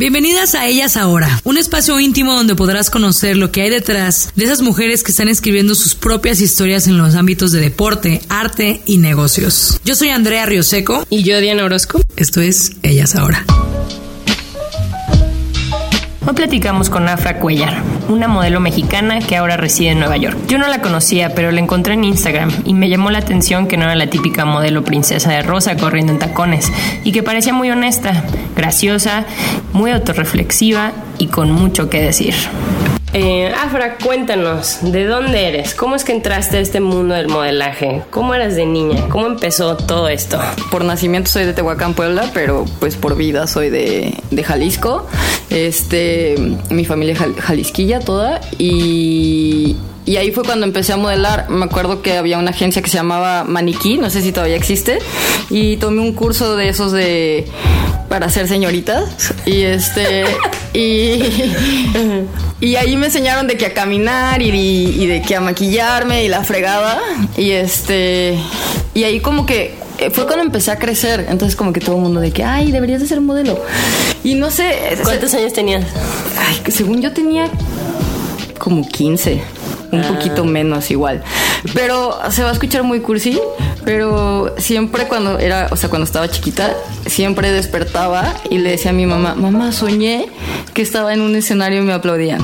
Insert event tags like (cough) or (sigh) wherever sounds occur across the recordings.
Bienvenidas a Ellas Ahora, un espacio íntimo donde podrás conocer lo que hay detrás de esas mujeres que están escribiendo sus propias historias en los ámbitos de deporte, arte y negocios. Yo soy Andrea Rioseco Y yo, Diana Orozco. esto es Ellas Ahora. Hoy platicamos con Afra Cuellar, una modelo mexicana que ahora reside en Nueva York. Yo no la conocía, pero la encontré en Instagram y me llamó la atención que no era la típica modelo princesa de rosa corriendo en tacones y que parecía muy honesta, graciosa, muy autorreflexiva y con mucho que decir. Eh, Afra, cuéntanos, ¿de dónde eres? ¿Cómo es que entraste a este mundo del modelaje? ¿Cómo eras de niña? ¿Cómo empezó todo esto? Por nacimiento soy de Tehuacán, Puebla, pero pues por vida soy de, de Jalisco. Este, mi familia es jal- jalisquilla toda y, y ahí fue cuando empecé a modelar. Me acuerdo que había una agencia que se llamaba Maniquí, no sé si todavía existe, y tomé un curso de esos de para ser señoritas. Y este (laughs) y, y ahí me enseñaron de que a caminar y, y de que a maquillarme y la fregada. Y este y ahí como que eh, fue cuando empecé a crecer. Entonces como que todo el mundo de que ay deberías de ser modelo y no sé ¿Cuántos años tenías? ay, que según yo tenía como 15 un poquito menos igual. Pero se va a escuchar muy cursi pero siempre cuando era o sea cuando estaba chiquita siempre despertaba y le decía a mi mamá mamá soñé que estaba en un escenario y me aplaudían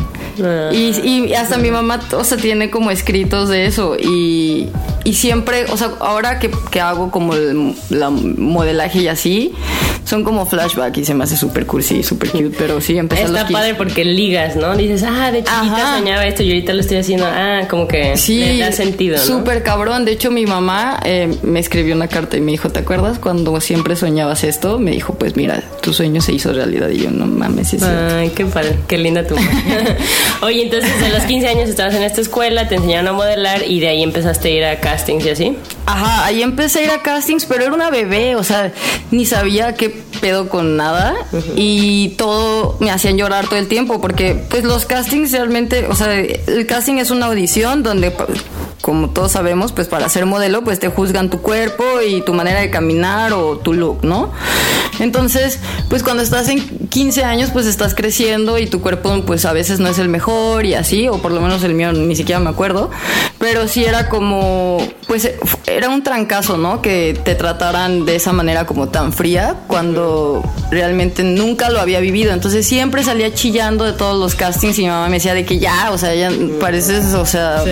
y, y hasta mi mamá o sea tiene como escritos de eso y, y siempre o sea ahora que, que hago como el la modelaje y así son como flashback y se me hace súper cursi súper cute pero sí empecé a los Está 15. padre porque ligas, ¿no? Dices, ah, de chiquita Ajá. soñaba esto y ahorita lo estoy haciendo. Ah, como que Sí, le da sentido, ¿no? Súper cabrón. De hecho, mi mamá eh, me escribió una carta y me dijo, ¿te acuerdas cuando siempre soñabas esto? Me dijo, pues mira, tu sueño se hizo realidad. Y yo, no mames, es cierto". Ay, qué padre, qué linda tu mamá. (laughs) Oye, entonces a los 15 años estabas en esta escuela, te enseñaron a modelar y de ahí empezaste a ir a castings y así. Ajá, ahí empecé a ir a castings, pero era una bebé, o sea, ni sabía qué pedo con nada y todo me hacían llorar todo el tiempo porque pues los castings realmente, o sea, el casting es una audición donde como todos sabemos, pues para ser modelo pues te juzgan tu cuerpo y tu manera de caminar o tu look, ¿no? Entonces, pues cuando estás en 15 años pues estás creciendo y tu cuerpo pues a veces no es el mejor y así, o por lo menos el mío ni siquiera me acuerdo, pero sí era como, pues era un trancazo, ¿no? Que te trataran de esa manera como tan fría cuando realmente nunca lo había vivido. Entonces siempre salía chillando de todos los castings y mi mamá me decía de que ya, o sea, ya pareces, o sea,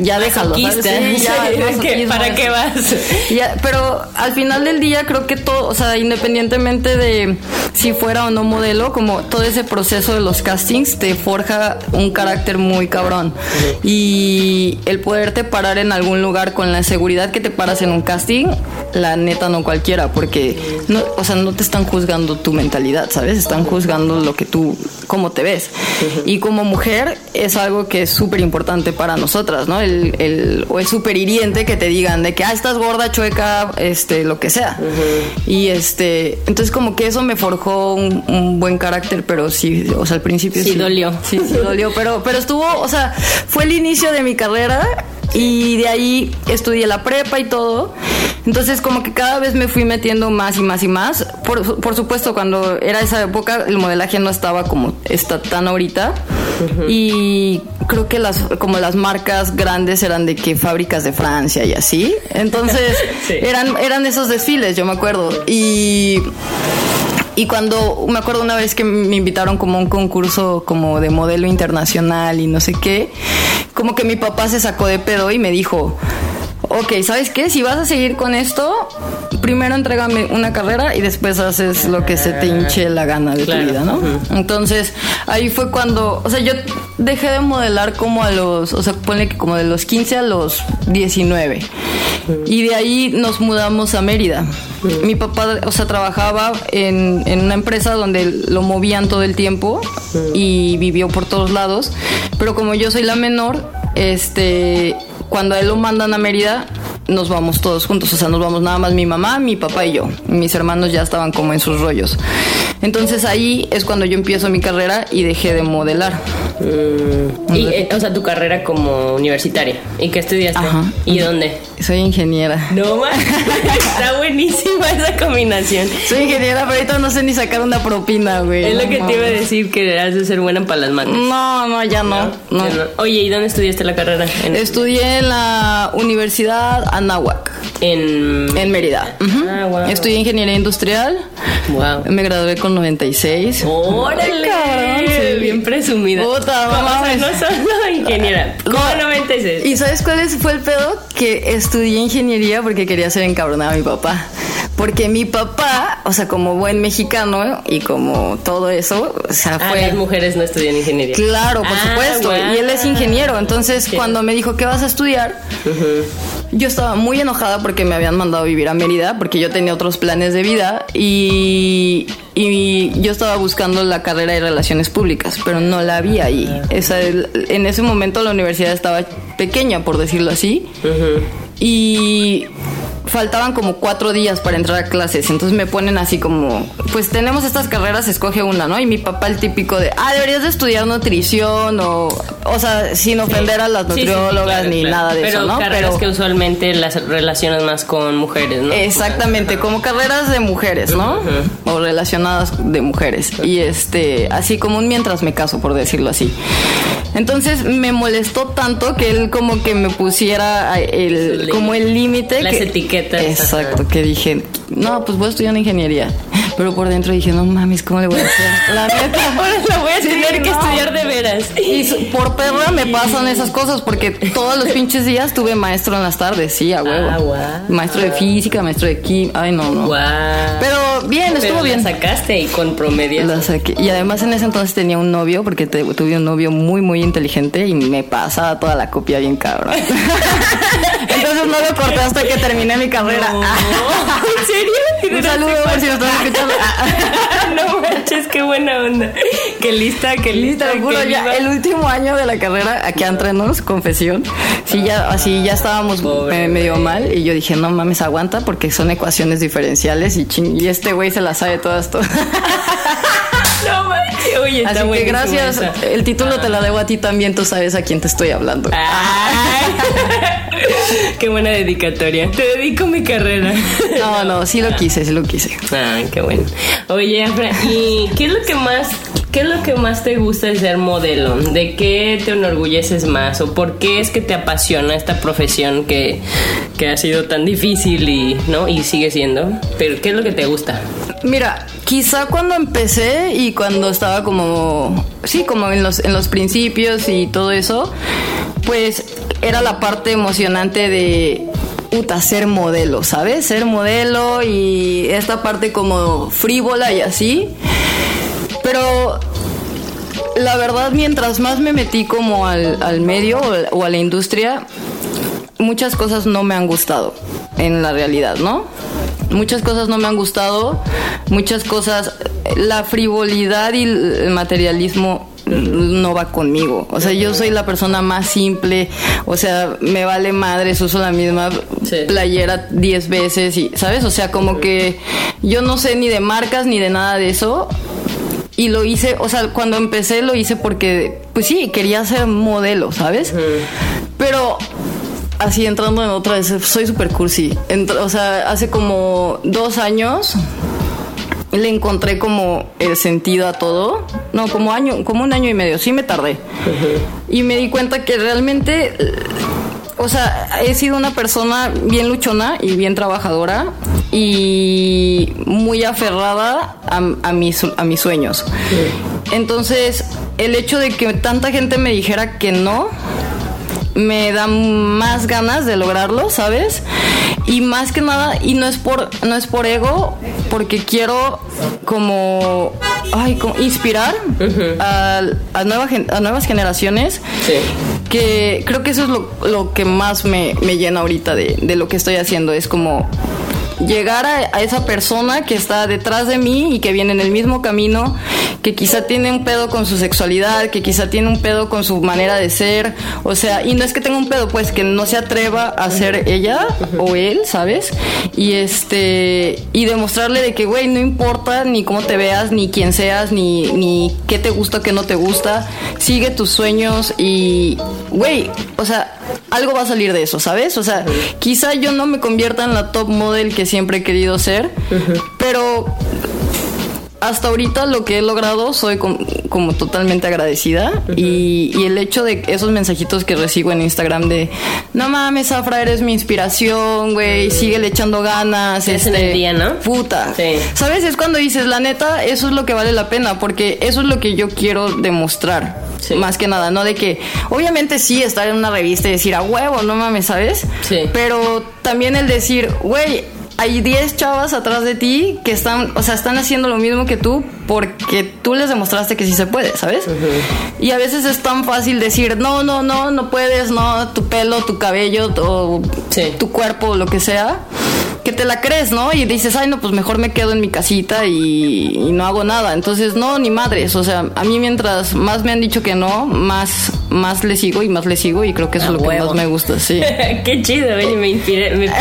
ya déjalo. Sí, ya, (laughs) Sí, masoquismo, ¿qué- ¿Para eso. qué vas? Ya, pero al final del día creo que todo, o sea, independientemente de si fuera o no modelo, como todo ese proceso de los castings te forja un carácter muy cabrón. Y el poderte parar en algún lugar con la seguridad que te paras en un casting, la neta no cualquiera, porque no, o sea, no te están juzgando tu mentalidad, ¿sabes? Están juzgando lo que tú, cómo te ves. Y como mujer es algo que es súper importante para nosotras, ¿no? El, el- o es súper hiriente que te digan de que, ah, estás gorda, chueca, este, lo que sea. Y este, entonces como que eso me forjó un, un buen carácter, pero sí, o sea, al principio Sí dolió. Sí, sí dolió, pero, pero estuvo, o sea, fue el inicio de mi carrera y de ahí estudié la prepa y todo. Entonces como que cada vez me fui metiendo más y más y más. Por, por supuesto, cuando era esa época el modelaje no estaba como está tan ahorita. Y creo que las como las marcas grandes eran de que fábricas de Francia y así. Entonces (laughs) Sí. eran, eran esos desfiles, yo me acuerdo. Y y cuando me acuerdo una vez que me invitaron como a un concurso como de modelo internacional y no sé qué, como que mi papá se sacó de pedo y me dijo, ok, ¿sabes qué? Si vas a seguir con esto, primero entrégame una carrera y después haces lo que se te hinche la gana de Claro. tu vida, ¿no? Entonces, ahí fue cuando, o sea, yo dejé de modelar como a los, o sea, ponle que como de los 15 a los 19. Y de ahí nos mudamos a Mérida. Mi papá, o sea, trabajaba en, en una empresa donde lo movían todo el tiempo y vivió por todos lados. Pero como yo soy la menor, este, cuando a él lo mandan a Mérida, nos vamos todos juntos. O sea, nos vamos nada más mi mamá, mi papá y yo. Mis hermanos ya estaban como en sus rollos. Entonces ahí es cuando yo empiezo mi carrera y dejé de modelar. Y, eh, o sea, tu carrera como universitaria. ¿Y qué estudiaste? Ajá. ¿Y dónde? Soy ingeniera. No. (laughs) Está buenísima esa combinación. Soy ingeniera, pero ahorita no sé ni sacar una propina, güey. Es lo No que te iba a decir, que has de ser buena para las mates. No, no, ya no. no. Ya no. Oye, ¿y dónde estudiaste la carrera? En, Estudié en la Universidad Anáhuac, en... en Mérida. Ah, guau. Estudié ingeniería industrial. Wow. Me gradué con 96. ¡Órale! Cabrón, sí. Bien presumida. Puta, no o sea, mames. no solo ingeniera. ¿Cómo No. 96? ¿Y sabes cuál fue el pedo? Que estudié ingeniería porque quería hacer encabronar a mi papá. Porque mi papá, o sea, como buen mexicano y como todo eso, o sea, Ah, fue... las mujeres no estudian ingeniería. Claro, por Ah, supuesto. Y él es ingeniero. Entonces, cuando me dijo, ¿qué vas a estudiar? Yo estaba muy enojada porque me habían mandado a vivir a Mérida, porque yo tenía otros planes de vida y, y yo estaba buscando la carrera de relaciones públicas, pero no la había ahí. Esa- en ese momento la universidad estaba pequeña, por decirlo así, y faltaban como cuatro días para entrar a clases. Entonces me ponen así como, pues tenemos estas carreras, escoge una, ¿no? Y mi papá el típico de, ah, deberías de estudiar nutrición o, o sea, sin ofender a las Sí, sí, sí, nutriólogas claro, ni claro. nada de Pero eso, ¿no? carreras que usualmente las relacionas más con mujeres, ¿no? Exactamente, como carreras de mujeres, ¿no? O relacionadas de mujeres. Y este, así como un mientras me caso, por decirlo así. Entonces me molestó tanto que él como que me pusiera el, Como el límite. Las que- etiquetas. Exacto, que dije, no, pues voy a estudiar ingeniería. Pero por dentro dije, no mames, ¿cómo le voy a hacer? (laughs) La neta. (laughs) Ahora la voy a Sí, tener que no. estudiar de veras. Y por perra me pasan esas cosas porque todos los pinches días tuve maestro en las tardes, sí, a huevo. Ah, guau. Maestro de física, maestro de química, ay no, no. Guau. Pero bien, estuvo bien. La sacaste y con promedio. La saqué. Y además en ese entonces tenía un novio, porque te- tuve un novio muy, muy inteligente y me pasaba toda la copia bien cabrón. (laughs) entonces no lo corté hasta que terminé mi carrera. No, (laughs) ¿En serio? un saludo por si lo estás escuchando. (laughs) no manches, qué buena onda. Qué lista, qué lista. te juro, ya viva. el último año de la carrera, aquí entre nos, confesión, sí, ya, así ya estábamos Pobre medio mal y yo dije, no mames, aguanta porque son ecuaciones diferenciales y, ching- y este güey se las sabe todas, todas. (laughs) No manches. Oye, está Así que gracias, esa. el título te la debo a ti también, tú sabes a quién te estoy hablando. (laughs) Qué buena dedicatoria. Te dedico mi carrera. No, no, sí lo quise, sí lo quise. Ay, qué bueno. Oye, Afra, ¿y qué es lo que más, qué es lo que más te gusta de ser modelo? ¿De qué te enorgulleces más? ¿O por qué es que te apasiona esta profesión que, que ha sido tan difícil y, ¿no? y sigue siendo? Pero ¿qué es lo que te gusta? Mira, quizá cuando empecé y cuando estaba como, sí, como en los, en los principios y todo eso, pues era la parte emocionante de puta, ser modelo, ¿sabes? Ser modelo y esta parte como frívola y así. Pero la verdad, mientras más me metí como al, al medio o, o a la industria, muchas cosas no me han gustado en la realidad, ¿no? Muchas cosas no me han gustado, muchas cosas, la frivolidad y el materialismo no va conmigo. O sea, yo soy la persona más simple, o sea, me vale madre, uso la misma Sí. playera 10 veces y, ¿sabes? O sea, como que yo no sé ni de marcas ni de nada de eso. Y lo hice, o sea, cuando empecé lo hice porque, pues sí, quería ser modelo, ¿sabes? Pero así entrando en otra, soy super cursi. O sea, hace como dos años le encontré como el sentido a todo. No, como año, como un año y medio. Sí me tardé. Y me di cuenta que realmente, o sea, he sido una persona bien luchona y bien trabajadora y muy aferrada a, a mis, a mis sueños. Entonces, el hecho de que tanta gente me dijera que no, me da más ganas de lograrlo, ¿sabes? Y más que nada, y no es por, no es por ego, porque quiero como, ay, como inspirar a, a, nueva gen- a nuevas generaciones. Sí. Que creo que eso es lo, lo que más me, me llena ahorita de, de lo que estoy haciendo. Es como llegar a, esa persona que está detrás de mí y que viene en el mismo camino, que quizá tiene un pedo con su sexualidad, que quizá tiene un pedo con su manera de ser, o sea, y no es que tenga un pedo, pues que no se atreva a ser ella o él, ¿sabes? Y este, y demostrarle de que, güey, no importa ni cómo te veas, ni quién seas, ni, ni qué te gusta, qué no te gusta, sigue tus sueños y, güey, o sea, algo va a salir de eso, ¿sabes? O sea, quizá yo no me convierta en la top model que siempre he querido ser, pero hasta ahorita lo que he logrado soy com- como totalmente agradecida y, y el hecho de esos mensajitos que recibo en Instagram de no mames Afra eres mi inspiración güey síguele echando ganas este, hacen el día, ¿no? puta Sí. sabes es cuando dices la neta eso es lo que vale la pena porque eso es lo que yo quiero demostrar Sí. más que nada no de que obviamente sí estar en una revista y decir a huevo no mames sabes Sí. pero también el decir güey hay 10 chavas atrás de ti que están, o sea, están haciendo lo mismo que tú porque tú les demostraste que sí se puede, ¿sabes? Y a veces es tan fácil decir, no, no, no, no puedes, no, tu pelo, tu cabello, o Sí. tu cuerpo, lo que sea, que te la crees, ¿no? Y dices, ay, no, pues mejor me quedo en mi casita y, y no hago nada. Entonces, no, ni madres. O sea, a mí mientras más me han dicho que no, más, más le sigo y más le sigo y creo que eso es lo que más me gusta, sí. (laughs) Qué chido, oye, me inspiré. Me, (laughs) me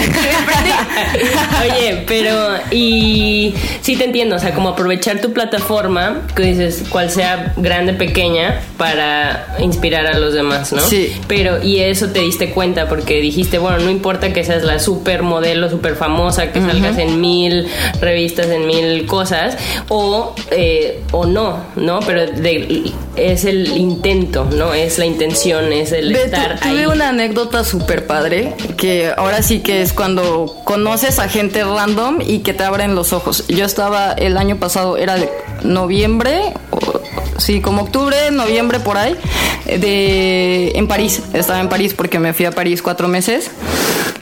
oye, pero y sí te entiendo, o sea, como aprovechar tu plataforma, que dices, cual sea grande, pequeña, para inspirar a los demás, ¿no? Sí. Pero, y eso te diste cuenta porque dijiste, bueno, no importa que seas la super modelo, super famosa, que salgas en mil revistas, en mil cosas, o, eh, o no, ¿no? Pero de- es el intento, ¿no? Es la intención, es el tu- estar tuve una anécdota súper padre que ahora sí que es cuando conoces a gente random y que te abren los ojos. Yo estaba el año pasado, era de noviembre, o- sí, como octubre, noviembre por ahí, de en París. Estaba en París porque me fui a París cuatro meses.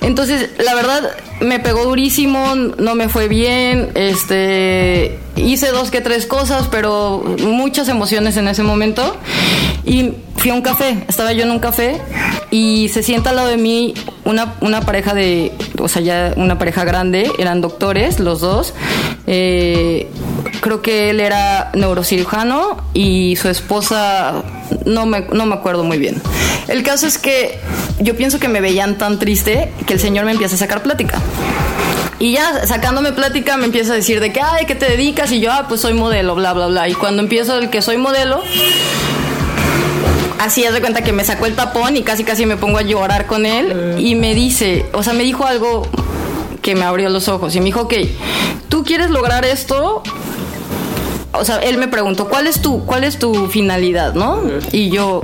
Entonces, la verdad, me pegó durísimo, no me fue bien, este, hice dos que tres cosas, pero muchas emociones en ese momento. Y fui a un café, estaba yo en un café y se sienta al lado de mí una, una pareja de, o sea, ya una pareja grande, eran doctores los dos. Eh, creo que él era neurocirujano y su esposa, no me, no me acuerdo muy bien. El caso es que yo pienso que me veían tan triste que el señor me empieza a sacar plática. Y ya sacándome plática me empieza a decir de que, ay, ¿qué te dedicas? Y yo, ah, pues soy modelo, bla, bla, bla. Y cuando empiezo el que soy modelo, así haz de cuenta que me sacó el tapón y casi casi me pongo a llorar con él y me dice, o sea, me dijo algo que me abrió los ojos y me dijo, ok, tú quieres lograr esto, o sea, él me preguntó, ¿cuál es tu, cuál es tu finalidad, no? Y yo,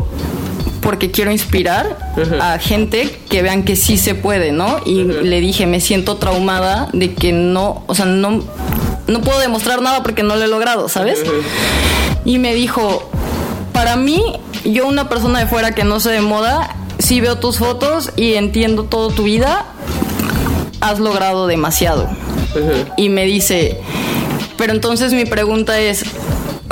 porque quiero inspirar a gente que vean que sí se puede, ¿no? Y le dije, me siento traumada de que no, o sea, no, no puedo demostrar nada porque no lo he logrado, ¿sabes? Y me dijo, para mí, yo una persona de fuera que no sé de moda, sí veo tus fotos y entiendo toda tu vida, has logrado demasiado. Y me dice, pero entonces mi pregunta es,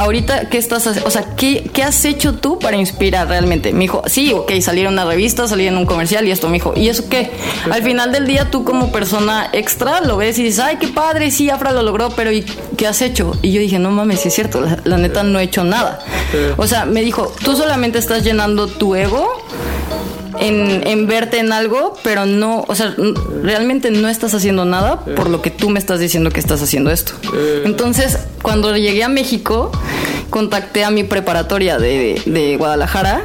ahorita, ¿qué estás haciendo? O sea, ¿qué, ¿qué has hecho tú para inspirar realmente? Me dijo, sí, ok, salir en una revista, salir en un comercial y esto, me dijo, ¿y eso qué? Al final del día tú como persona extra lo ves y dices, ay, qué padre, sí, Afra lo logró, pero ¿y qué has hecho? Y yo dije, no mames, sí es cierto, la, la neta no he hecho nada. O sea, me dijo, tú solamente estás llenando tu ego en, en verte en algo, pero no, o sea, realmente no estás haciendo nada por lo que tú me estás diciendo que estás haciendo esto. Entonces, cuando llegué a México, contacté a mi preparatoria de, de Guadalajara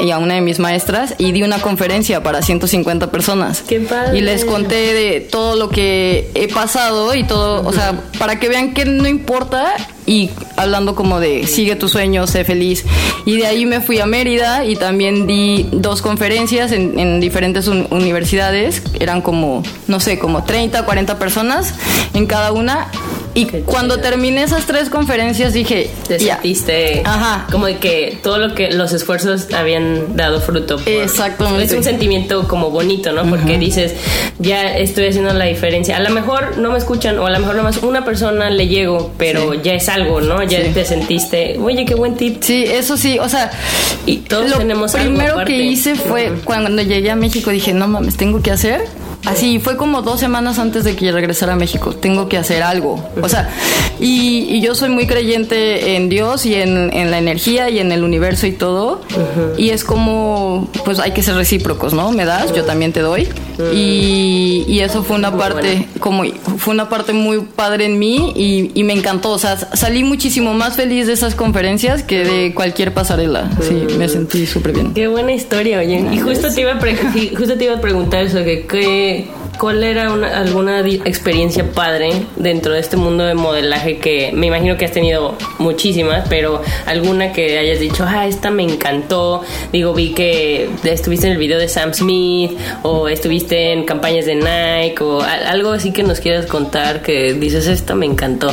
y a una de mis maestras y di una conferencia para 150 personas. ¡Qué padre! Y les conté de todo lo que he pasado y todo, o sea, para que vean que no importa y hablando como de sigue tu sueño, sé feliz. Y de ahí me fui a Mérida y también di dos conferencias en, en diferentes un- universidades, eran como, no sé, como 30, 40 personas en cada una. Y Qué cuando chido. terminé esas tres conferencias dije, Te ya. sentiste Ajá. como de que todo lo que los esfuerzos habían dado fruto. por- Exactamente. Es un sentimiento como bonito, ¿no? Porque dices, ya estoy haciendo la diferencia. A lo mejor no me escuchan o a lo mejor nomás una persona le llego, pero ya es algo, ¿no? Ya Sí. te sentiste, oye, qué buen tip. Sí, eso sí, o sea, Y todos lo tenemos algo primero aparte. que hice fue cuando llegué a México dije, no mames, tengo que hacer. Así fue como dos semanas antes de que regresara a México. Tengo que hacer algo. O sea, y, y yo soy muy creyente en Dios y en, en la energía y en el universo y todo. Y es como, pues hay que ser recíprocos, ¿no? Me das, yo también te doy. Y, y eso fue una Muy parte, como fue una parte muy padre en mí y, y me encantó. O sea, salí muchísimo más feliz de esas conferencias que de cualquier pasarela. Sí, me sentí súper bien. Qué buena historia, oye. Y justo te iba a, pre- sí, justo te iba a preguntar eso, que qué- ¿cuál era una- alguna experiencia padre dentro de este mundo de modelaje que me imagino que has tenido muchísimas, pero alguna que hayas dicho, ah, esta me encantó. Digo, vi que estuviste en el video de Sam Smith o estuviste en campañas de Nike o algo así que nos quieras contar que dices, esta me encantó.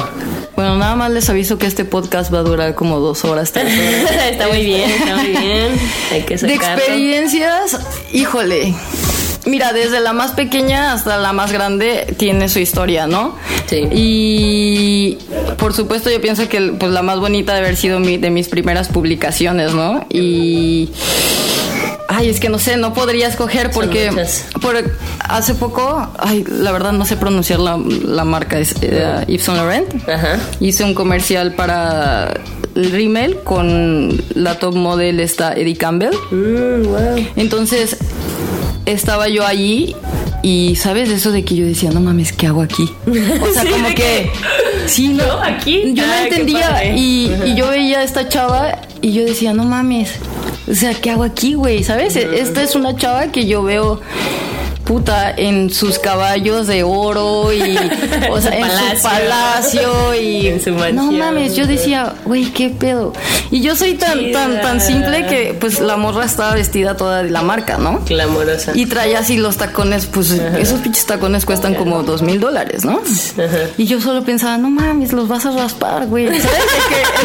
Bueno, nada más les aviso que este podcast va a durar como dos horas, tres horas. (laughs) está muy bien, está muy bien. Hay que De sacarlo. experiencias, híjole. Mira, desde la más pequeña hasta la más grande tiene su historia, ¿no? Sí. Y por supuesto yo pienso que pues, la más bonita de haber sido mi, de mis primeras publicaciones, ¿no? Y... Ay, es que no sé, no podría escoger porque por, hace poco, ay, la verdad no sé pronunciar la, la marca, es eh, Yves Saint Laurent. Ajá. Hice un comercial para el Rimmel con la top model esta Eddie Campbell. Mm, wow. Entonces estaba yo allí y sabes eso de que yo decía, no mames, ¿qué hago aquí? (laughs) O sea, Sí, como que... que, Sí, no, ¿yo aquí? Yo no Ah, entendía y, y yo veía a esta chava y yo decía, no mames, o sea, ¿qué hago aquí, güey? ¿Sabes? Esta es una chava que yo veo puta en sus caballos de oro y (laughs) o sea, su en palacio. su palacio y (laughs) En su no mames, yo decía, güey, qué pedo. Y yo soy tan tan tan simple que pues la morra estaba vestida toda de la marca, ¿no? Clamorosa. Y traía así los tacones, pues esos pinches tacones cuestan como dos mil dólares, ¿no? Y yo solo pensaba, no mames, los vas a raspar, güey. (laughs) ¿Sabes?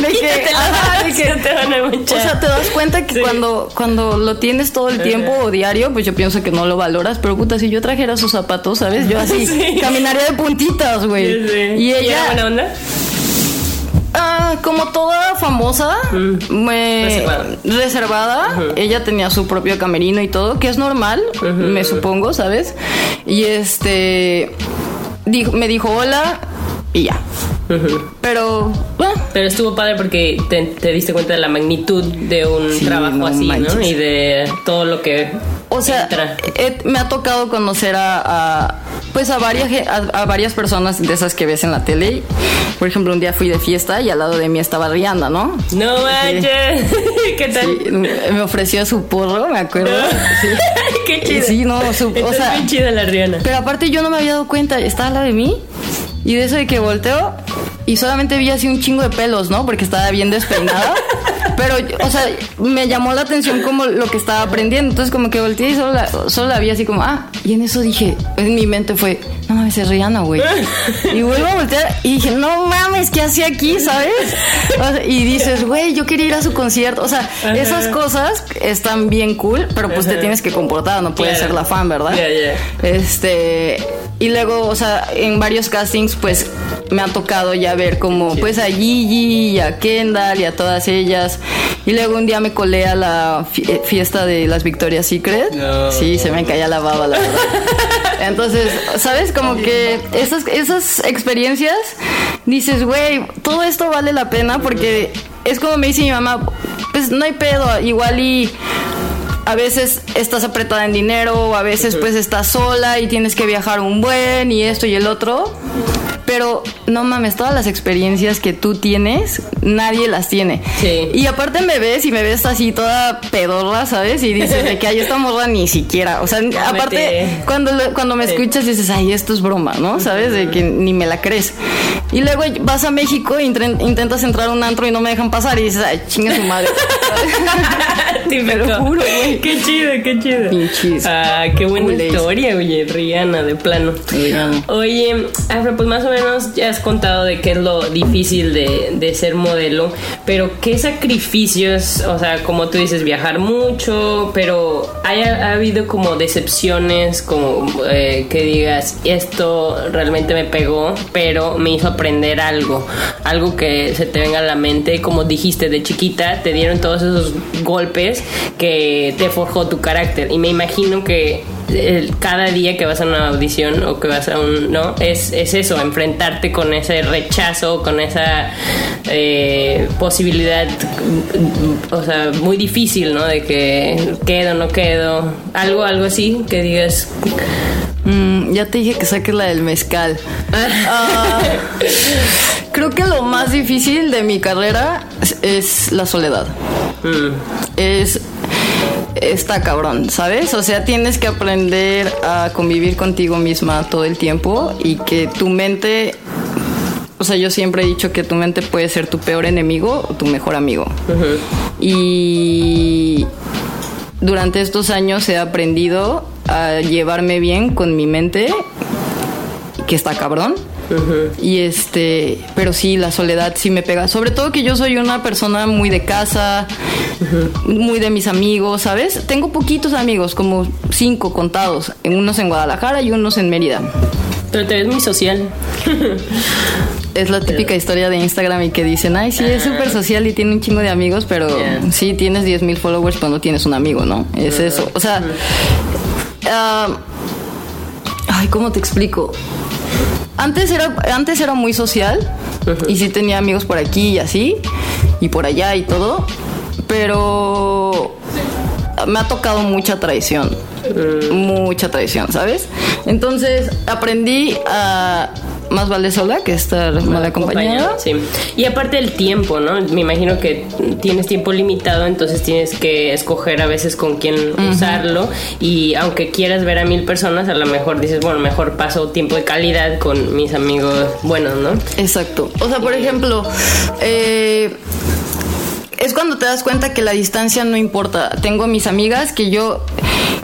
De que, de que- ajá, de que- no te van a o sea, te das cuenta que Sí. cuando, cuando lo tienes todo el tiempo o diario, pues yo pienso que no lo valoras, pero puta, si yo trajera sus zapatos, ¿sabes? Yo así (laughs) Sí. caminaría de puntitas, güey. Sí, sí. Y era ella, buena onda? Ah, como toda famosa, me- Reservada. reservada, ella tenía su propio camerino y todo, que es normal, me supongo, ¿sabes? Y este dijo, me dijo hola y ya. Pero Pero estuvo padre porque te, te diste cuenta de la magnitud de un Sí, trabajo no así, ¿no? Y de todo lo que o sea, entra. eh, me ha tocado conocer a, a, pues a varias a, a varias personas de esas que ves en la tele. Por ejemplo, un día fui de fiesta y al lado de mí estaba Rihanna, ¿no? No manches. (laughs) ¿Qué tal? Sí, me ofreció su porro, me acuerdo. Sí. (laughs) Qué chido. Sí, no, su- o Está sea- bien chida la Rihanna. Pero aparte yo no me había dado cuenta, estaba al lado de mí y de eso de que volteo y solamente vi así un chingo de pelos, ¿no? Porque estaba bien despeinada. (laughs) Pero, o sea, me llamó la atención como lo que estaba aprendiendo. Entonces como que volteé y solo la, solo la vi así como, ah, y en eso dije, en mi mente fue, no mames, es Rihanna, güey. (laughs) Y vuelvo a voltear y dije, no mames, ¿qué hacía aquí, sabes? O sea, y dices, güey, yo quería ir a su concierto. O sea, esas cosas están bien cool, pero pues te tienes que comportar, no puedes ser la fan, ¿verdad? Este, y luego, o sea, en varios castings, pues me ha tocado ya ver como, pues a Gigi y a Kendall y a todas ellas. Y luego un día me colé a la eh, fiesta de las Victoria's Secret. No. Sí, se me caía la baba, la verdad. (laughs) Entonces, ¿sabes? Como que esas, esas experiencias, dices, güey, todo esto vale la pena porque es como me dice mi mamá, pues no hay pedo, igual y a veces estás apretada en dinero, o a veces pues estás sola y tienes que viajar un buen y esto y el otro. Pero no mames, todas las experiencias que tú tienes, nadie las tiene. Sí. Y aparte me ves y me ves así toda pedorra, ¿sabes? Y dices de que hay esta morra ni siquiera. O sea, (laughs) aparte, cuando, cuando me escuchas dices, ay, esto es broma, ¿no? ¿Sabes? De que ni me la crees. Y luego vas a México e inten- intentas entrar a un antro y no me dejan pasar y dices, ay, chinga su madre. (laughs) Te lo juro, güey. Qué chido, qué chido. Pinches Ah, qué buena historia, oye, Rihanna, de plano. Rihanna. Oye, Afra, pues más o menos ya has contado de qué es lo difícil de, de ser modelo, pero qué sacrificios, o sea, como tú dices, viajar mucho, pero ¿haya, ha habido como decepciones, como eh, que digas, esto realmente me pegó, pero me hizo aprender algo, algo que se te venga a la mente, como dijiste, de chiquita te dieron todos esos golpes que te forjó tu carácter y me imagino que el- cada día que vas a una audición o que vas a un no es, es eso enfrentarte con ese rechazo con esa eh, posibilidad o sea muy difícil no de que quedo no quedo algo algo así que digas Mm, ya te dije que saques la del mezcal. (laughs) Ah, creo que lo más difícil de mi carrera es, es la soledad. Es está cabrón, ¿sabes? O sea, tienes que aprender a convivir contigo misma todo el tiempo y que tu mente o sea, yo siempre he dicho que tu mente puede ser tu peor enemigo o tu mejor amigo. Y durante estos años he aprendido a llevarme bien con mi mente, que está cabrón. Y este, pero sí, la soledad sí me pega. Sobre todo que yo soy una persona muy de casa, muy de mis amigos, ¿sabes? Tengo poquitos amigos, como cinco contados, unos en Guadalajara y unos en Mérida. pero te ves muy social Es la típica historia de Instagram y que dicen, ay, sí, es súper social y tiene un chingo de amigos, pero Yeah. sí tienes 10 mil followers, pero no tienes un amigo, ¿no? Es eso. O sea, ah, ay, ¿cómo te explico? Antes era, antes era muy social y sí tenía amigos por aquí y así, y por allá y todo, pero me ha tocado mucha traición. Mucha traición, ¿sabes? Entonces aprendí a más vale sola que estar mal acompañada. Sí. Y aparte el tiempo, ¿no? Me imagino que tienes tiempo limitado, entonces tienes que escoger a veces con quién usarlo. Y aunque quieras ver a mil personas, a lo mejor dices, bueno, mejor paso tiempo de calidad con mis amigos buenos, ¿no? Exacto. O sea, por ejemplo, eh, es cuando te das cuenta que la distancia no importa. Tengo mis amigas que yo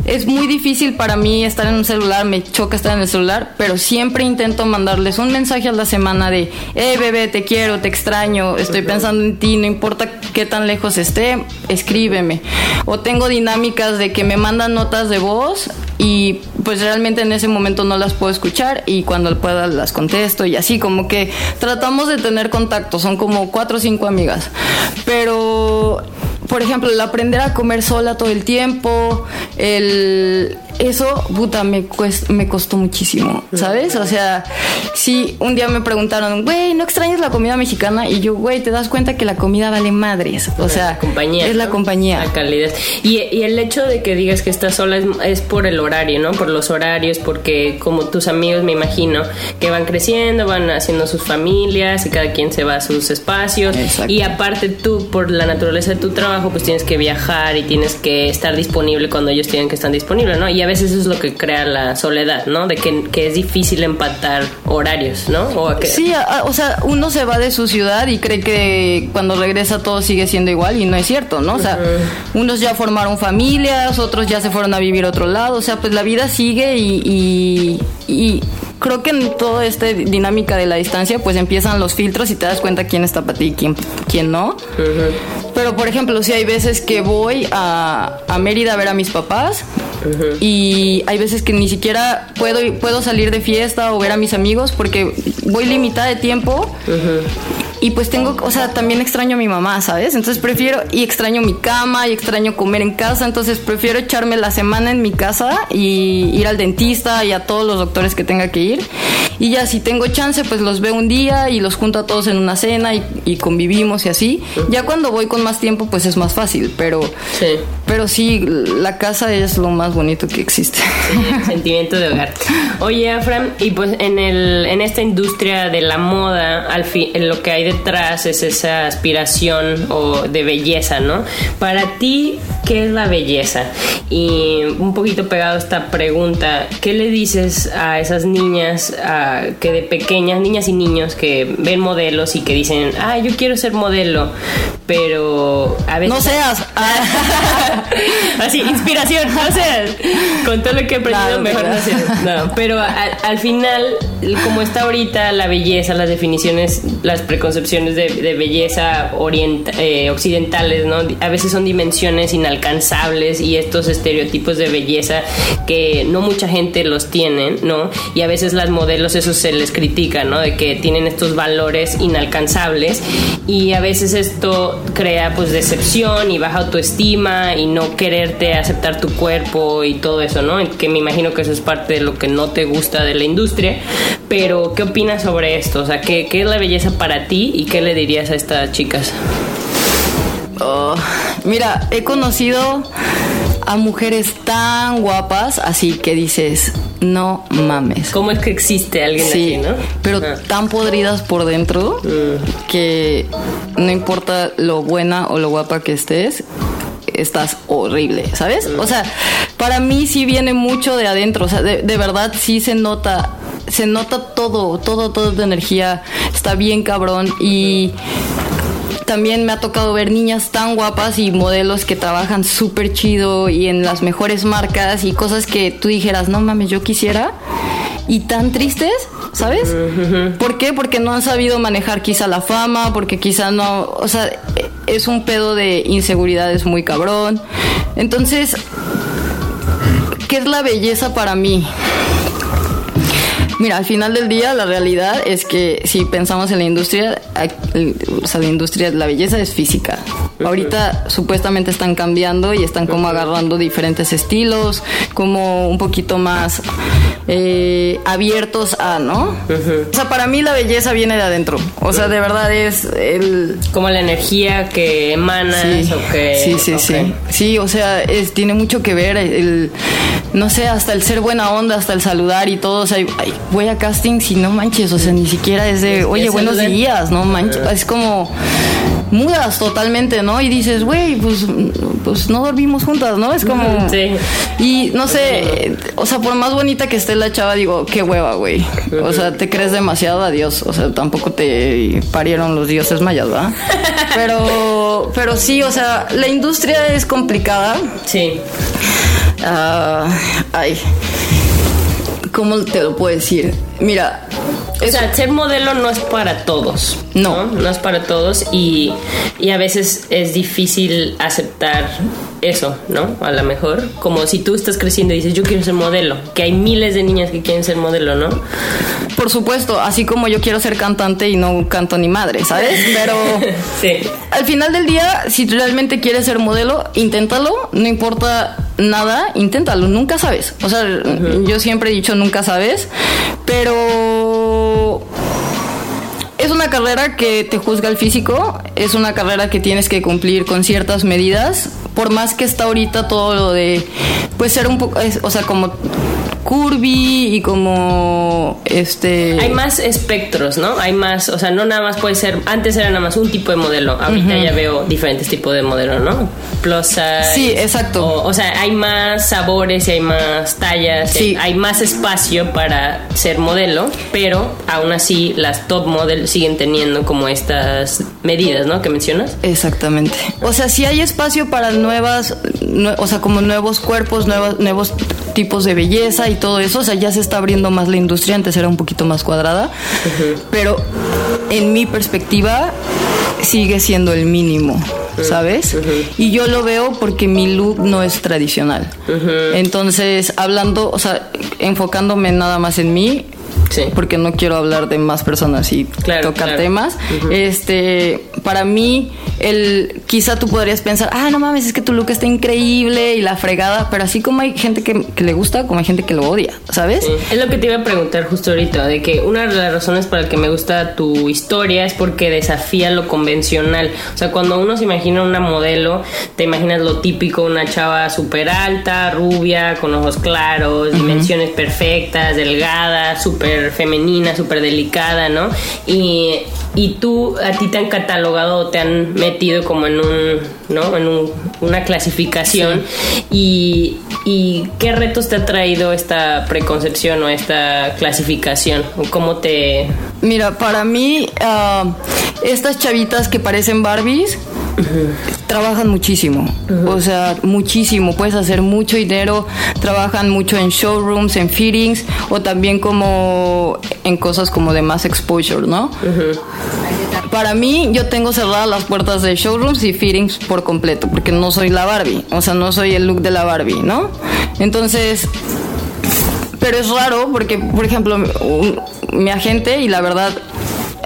es muy difícil para mí estar en un celular, me choca estar en el celular, pero siempre intento mandarles un mensaje a la semana de, hey bebé, te quiero, te extraño, estoy pensando en ti, no importa qué tan lejos esté, escríbeme. O tengo dinámicas de que me mandan notas de voz y pues realmente en ese momento no las puedo escuchar y cuando pueda las contesto y así como que tratamos de tener contacto, son como cuatro o cinco amigas, pero por ejemplo el aprender a comer sola todo el tiempo, el eso puta me cuest- me costó muchísimo, ¿sabes? O sea, sí un día me preguntaron, güey, ¿no extrañas la comida mexicana? Y yo, güey, te das cuenta que la comida vale madres, o sea, La compañía. es la ¿no? compañía. La calidad. Y, y el hecho de que digas que estás sola es, es por el horario, ¿no? Por los horarios, porque como tus amigos, me imagino, que van creciendo, van haciendo sus familias y cada quien se va a sus espacios. Exacto. Y aparte tú, por la naturaleza de tu trabajo, pues tienes que viajar y tienes que estar disponible cuando ellos tienen que estar disponibles, ¿no? Y a veces eso es lo que crea la soledad, ¿no? De que, que es difícil empatar horarios, ¿no? O que- Sí, a- a- o sea, uno se va de su ciudad y cree que cuando regresa todo sigue siendo igual y no es cierto, ¿no? O sea, unos ya formaron familias, otros ya se fueron a vivir a otro lado, o sea, pues la vida sigue y, y, y creo que en toda esta dinámica de la distancia pues empiezan los filtros y te das cuenta quién está para ti y quién, quién no. Pero por ejemplo, si hay veces que voy a, a Mérida a ver a mis papás y hay veces que ni siquiera puedo, puedo salir de fiesta o ver a mis amigos porque voy limitada de tiempo. Y pues tengo, o sea, también extraño a mi mamá, ¿sabes? Entonces prefiero, y extraño mi cama, y extraño comer en casa, entonces prefiero echarme la semana en mi casa y ir al dentista y a todos los doctores que tenga que ir. Y ya si tengo chance, pues los veo un día y los junto a todos en una cena y, y convivimos y así. Ya cuando voy con más tiempo, pues es más fácil, pero, Sí. Pero sí, la casa es lo más bonito que existe. sentimiento de hogar. Oye, Afram, y pues en el en esta industria de la moda, al fin, lo que hay detrás es esa aspiración o de belleza, ¿no? Para ti, ¿qué es la belleza? Y un poquito pegado a esta pregunta, ¿qué le dices a esas niñas que de pequeñas, niñas y niños que ven modelos y que dicen, ah, yo quiero ser modelo, pero a veces... No seas. (laughs) (laughs) Así, inspiración, no seas. Con todo lo que he aprendido, mejor no seas. No, pero al final, como está ahorita la belleza, las definiciones, las preconcepciones de, belleza eh, occidentales, ¿no? A veces son dimensiones inalcanzables y estos estereotipos de belleza que no mucha gente los tiene, ¿no? Y a veces las modelos eso se les critica, ¿no? De que tienen estos valores inalcanzables y a veces esto crea pues decepción y baja autoestima y no quererte aceptar tu cuerpo y todo eso, ¿no? Que me imagino que eso es parte de lo que no te gusta de la industria, pero ¿qué opinas sobre esto? O sea, ¿qué, qué es la belleza para ti y qué le dirías a estas chicas? Oh, mira, he conocido a mujeres tan guapas, así que dices, no mames. ¿Cómo es que existe alguien sí, así, no? Pero ah. tan podridas por dentro mm. que no importa lo buena o lo guapa que estés, estás horrible, ¿sabes? O sea, para mí sí viene mucho de adentro, o sea, de, verdad sí se nota se nota todo, todo, todo de energía, está bien cabrón y también me ha tocado ver niñas tan guapas y modelos que trabajan súper chido y en las mejores marcas y cosas que tú dijeras, no mames, yo quisiera. Y tan tristes, ¿sabes? ¿Por qué? Porque no han sabido manejar quizá la fama, porque quizá no, o sea, es un pedo de inseguridades muy cabrón. Entonces, ¿qué es la belleza para mí? Mira, al final del día la realidad es que si pensamos en la industria, o sea, la industria la belleza es física. Ahorita supuestamente están cambiando y están como agarrando diferentes estilos, como un poquito más eh, abiertos a, ¿no? O sea, para mí la belleza viene de adentro. O sea, de verdad es el... Como la energía que emana sí, o que... Sí, sí, sí. Sí, o sea, es, tiene mucho que ver el... No sé, hasta el ser buena onda, hasta el saludar y todo. O sea, voy a casting si no manches, o sea, ni siquiera es de, oye, buenos días, no manches. Es como mudas totalmente, ¿no? Y dices, güey, pues, pues no dormimos juntas, ¿no? Es como... Sí. Y no sé, o sea, por más bonita que esté la chava, digo, qué hueva, güey. O sea, te crees demasiado a Dios. O sea, tampoco te parieron los dioses mayas, ¿va? Pero, pero sí, o sea, la industria es complicada. Sí. Ah, ay. ¿Cómo te lo puedo decir? Mira, o sea, ser modelo no es para todos. No. No, es para todos y, y, a veces es difícil aceptar eso, ¿no? A lo mejor. Como si tú estás creciendo y dices, yo quiero ser modelo. Que hay miles de niñas que quieren ser modelo, ¿no? Por supuesto, así como yo quiero ser cantante y no canto ni madre, ¿sabes? Pero (laughs) sí. al final del día, si realmente quieres ser modelo, inténtalo. No importa nada, inténtalo. Nunca sabes. O sea, yo siempre he dicho nunca sabes. Pero es una carrera que te juzga el físico, es una carrera que tienes que cumplir con ciertas medidas, por más que está ahorita todo lo de, pues ser un poco, o sea, como curvy y como este hay más espectros no hay más o sea no nada más puede ser antes era nada más un tipo de modelo ahorita ya veo diferentes tipos de modelo no plus sí exacto. o, sea hay más sabores y hay más tallas sí. hay, más espacio para ser modelo pero aún así las top model siguen teniendo como estas medidas no que mencionas. Exactamente. O sea si hay espacio para nuevas o sea como nuevos cuerpos nuevos nuevos tipos de belleza y todo eso. O sea, ya se está abriendo más la industria, antes era un poquito más cuadrada. Pero en mi perspectiva sigue siendo el mínimo. ¿sabes? Y yo lo veo porque mi look no es tradicional. Entonces, hablando, o sea, enfocándome nada más en mí, porque no quiero hablar de más personas y tocar temas. Este, para mí, el, quizá tú podrías pensar, ah, no mames, es que tu look está increíble y la fregada, pero así como hay gente que, le gusta, como hay gente que lo odia, ¿sabes? Es lo que te iba a preguntar justo ahorita, de que una de las razones para que me gusta tu historia es porque desafía lo convencional. O sea, cuando uno se imagina una modelo, te imaginas lo típico, una chava súper alta, rubia, con ojos claros, dimensiones perfectas, delgada, súper súper femenina, súper delicada, ¿no? Y, y tú, a ti te han catalogado o te han metido como en un, ¿no? En un- una clasificación. Y, y qué retos te ha traído esta preconcepción o esta clasificación? ¿O cómo te... Mira, para mí, ah, estas chavitas que parecen Barbies trabajan muchísimo. O sea, muchísimo. Puedes hacer mucho dinero. Trabajan mucho en showrooms, en fittings o también como en cosas como de más exposure, ¿no? Para mí, yo tengo cerradas las puertas de showrooms y fittings por completo, porque no soy la Barbie. O sea, no soy el look de la Barbie, ¿no? Entonces, pero es raro porque, por ejemplo, mi agente, y la verdad,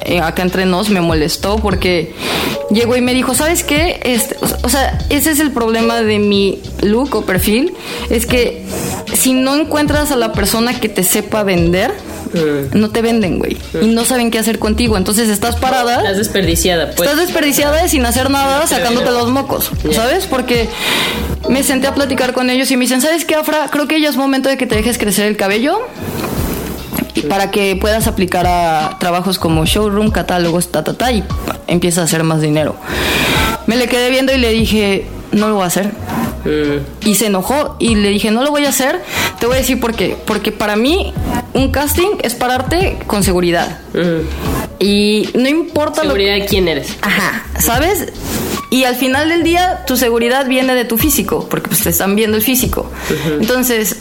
eh, acá entre nos me molestó porque llegó y me dijo, ¿sabes qué? Este, o sea, ese es el problema de mi look o perfil, es que si no encuentras a la persona que te sepa vender, no te venden, güey. Y no saben qué hacer contigo. Entonces estás parada. Estás desperdiciada, pues. Estás desperdiciada y sin hacer nada, sacándote los mocos, ¿sabes? Porque me senté a platicar con ellos y me dicen, ¿sabes qué, Afra? Creo que ya es momento de que te dejes crecer el cabello y para que puedas aplicar a trabajos como showroom, catálogos, ta, ta, ta, y empieza a hacer más dinero. Me le quedé viendo y le dije, no lo voy a hacer. Y se enojó y le dije, no lo voy a hacer. Te voy a decir por qué. Porque para mí un casting es pararte con seguridad. Y no importa lo ¿Seguridad de quién eres? Ajá, ¿sabes? Y al final del día tu seguridad viene de tu físico, porque pues te están viendo el físico. Entonces,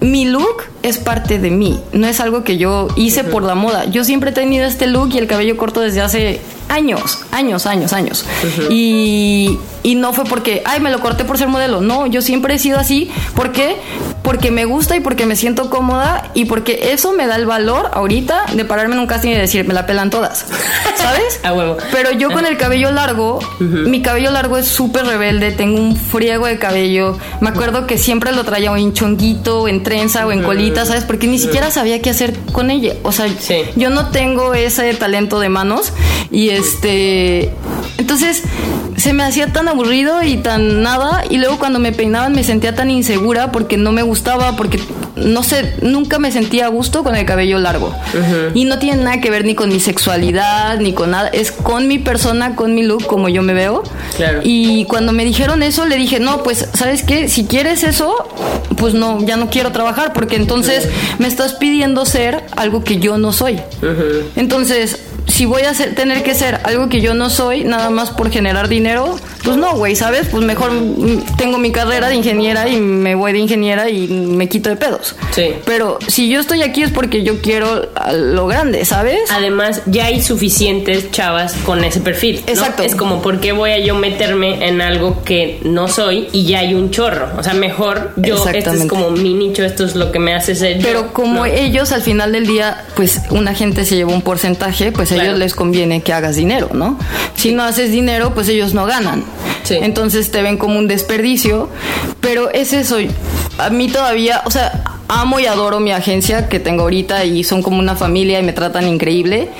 mi look es parte de mí, no es algo que yo hice por la moda. Yo siempre he tenido este look y el cabello corto desde hace años, años, años, años. y, y no fue porque, ay, me lo corté por ser modelo. No, yo siempre he sido así. ¿Por qué? Porque me gusta y porque me siento cómoda y porque eso me da el valor ahorita de pararme en un casting y decir, me la pelan todas. (laughs) ¿Sabes? A huevo. Pero yo con el cabello largo, mi cabello largo es súper rebelde, tengo un friego de cabello. Me acuerdo que siempre lo traía o en chonguito, o en trenza o en colita, ¿sabes? Porque ni siquiera sabía qué hacer con ella. O sea, Sí. yo no tengo ese talento de manos y este... Entonces se me hacía tan aburrido y tan nada y luego cuando me peinaban me sentía tan insegura porque no me gustaba, porque no sé, nunca me sentía a gusto con el cabello largo. Y no tiene nada que ver ni con mi sexualidad, ni con nada, es con mi persona, con mi look, como yo me veo. Claro. Y cuando me dijeron eso, le dije, no, pues, ¿sabes qué? Si quieres eso, pues no, ya no quiero trabajar, porque entonces me estás pidiendo ser algo que yo no soy. Entonces, si voy a ser- tener que ser algo que yo no soy, nada más por generar dinero, pues no, güey, ¿sabes? Pues mejor tengo mi carrera de ingeniera y me voy de ingeniera y me quito de pedos. Sí. Pero si yo estoy aquí es porque yo quiero a lo grande, ¿sabes? Además, ya hay suficientes chavas con ese perfil. ¿no? Exacto. Es como, ¿por qué voy a yo meterme en algo que no soy y ya hay un chorro? O sea, mejor yo, este es como mi nicho, esto es lo que me hace ser yo. Pero como No. ellos al final del día, pues una gente se lleva un porcentaje, pues Claro. ellos les conviene que hagas dinero, ¿no? Si no haces dinero, pues ellos no ganan. Sí. Entonces te ven como un desperdicio, pero es eso. A mí todavía, o sea, amo y adoro mi agencia que tengo ahorita y son como una familia y me tratan increíble.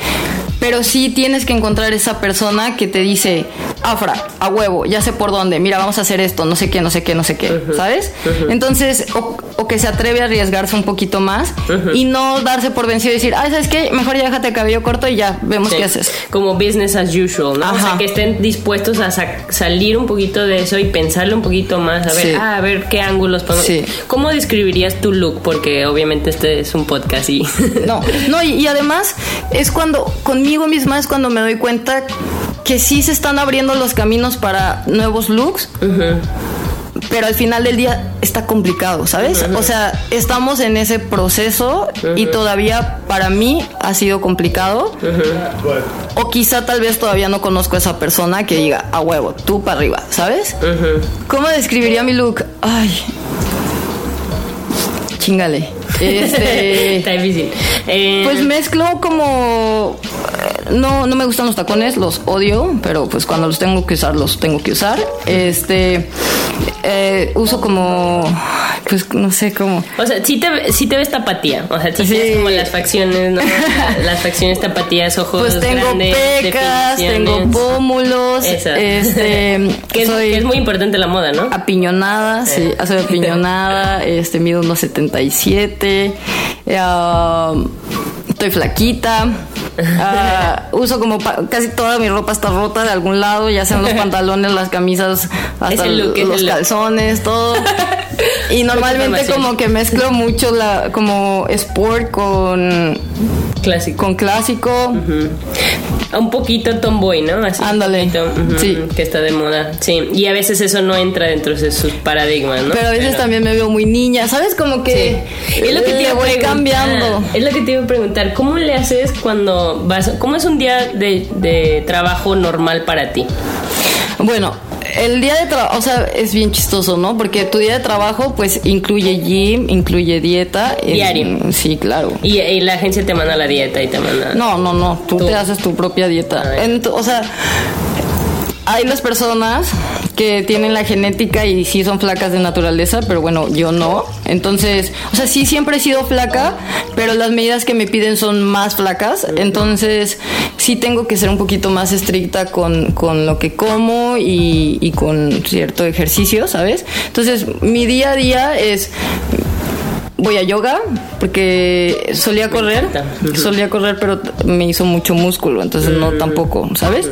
Pero sí tienes que encontrar esa persona que te dice, Afra, a huevo, ya sé por dónde, mira, vamos a hacer esto, no sé qué, no sé qué, no sé qué, ¿sabes? Entonces, o, o que se atreve a arriesgarse un poquito más y no darse por vencido y decir, ah, ¿sabes qué? Mejor ya déjate el cabello corto y ya, vemos Sí, qué haces. Como business as usual, ¿no? O sea, que estén dispuestos a sa- salir un poquito de eso y pensarlo un poquito más, a ver, Sí. ah, a ver qué ángulos podemos... Sí. ¿Cómo describirías tu look? Porque obviamente este es un podcast y... No, no, y, y además es cuando, conmigo misma es cuando me doy cuenta que sí se están abriendo los caminos para nuevos looks. Pero al final del día está complicado, ¿sabes? O sea, estamos en ese proceso y todavía para mí ha sido complicado. O quizá tal vez todavía no conozco a esa persona que diga, a huevo, tú para arriba, ¿sabes? ¿Cómo describiría mi look? Ay. Chingale. Este. (laughs) Está difícil. Eh, Pues mezclo como no, no me gustan los tacones, los odio, pero pues cuando los tengo que usar, los tengo que usar. Este, eh, uso como, pues no sé cómo. O sea, sí te, sí te ves tapatía. O sea, sí, Sí. tienes como las facciones, ¿no? (laughs) las facciones tapatías, ojos Pues tengo grandes, pecas, tengo pómulos, este, (laughs) que, es, soy que es muy importante la moda, ¿no? apiñonada, sí, soy apiñonada, este, mido unos 77, eh, ah, estoy flaquita. ah, (laughs) uso como casi toda mi ropa está rota de algún lado, ya sean los (laughs) pantalones, las camisas, hasta look, los calzones, todo. (laughs) Y normalmente como que mezclo mucho la como sport con Clásico. con clásico. Un poquito tomboy, ¿no? Así. Ándale, sí. Que está de moda. Sí. Y a veces eso no entra dentro de sus paradigmas, ¿no? Pero a veces también me veo muy niña, ¿sabes? Como que Es lo que te iba voy cambiando. Es lo que te iba a preguntar. ¿Cómo le haces cuando vas? ¿Cómo es un día de, de trabajo normal para ti? Bueno, el día de trabajo, o sea, es bien chistoso, ¿no? Porque tu día de trabajo, pues, incluye gym, incluye dieta. Diario. sí, claro. Y, y la agencia te manda la dieta y te manda. No, no, no, tú, Tú. te haces tu propia dieta. Ent- o sea, hay las personas que tienen la genética y sí son flacas de naturaleza, pero bueno, yo no. Entonces, o sea, sí siempre he sido flaca, pero las medidas que me piden son más flacas. Entonces, sí tengo que ser un poquito más estricta con, con lo que como y, y con cierto ejercicio, ¿sabes? Entonces, mi día a día es voy a yoga porque solía correr, solía correr, pero me hizo mucho músculo, entonces no tampoco, ¿sabes?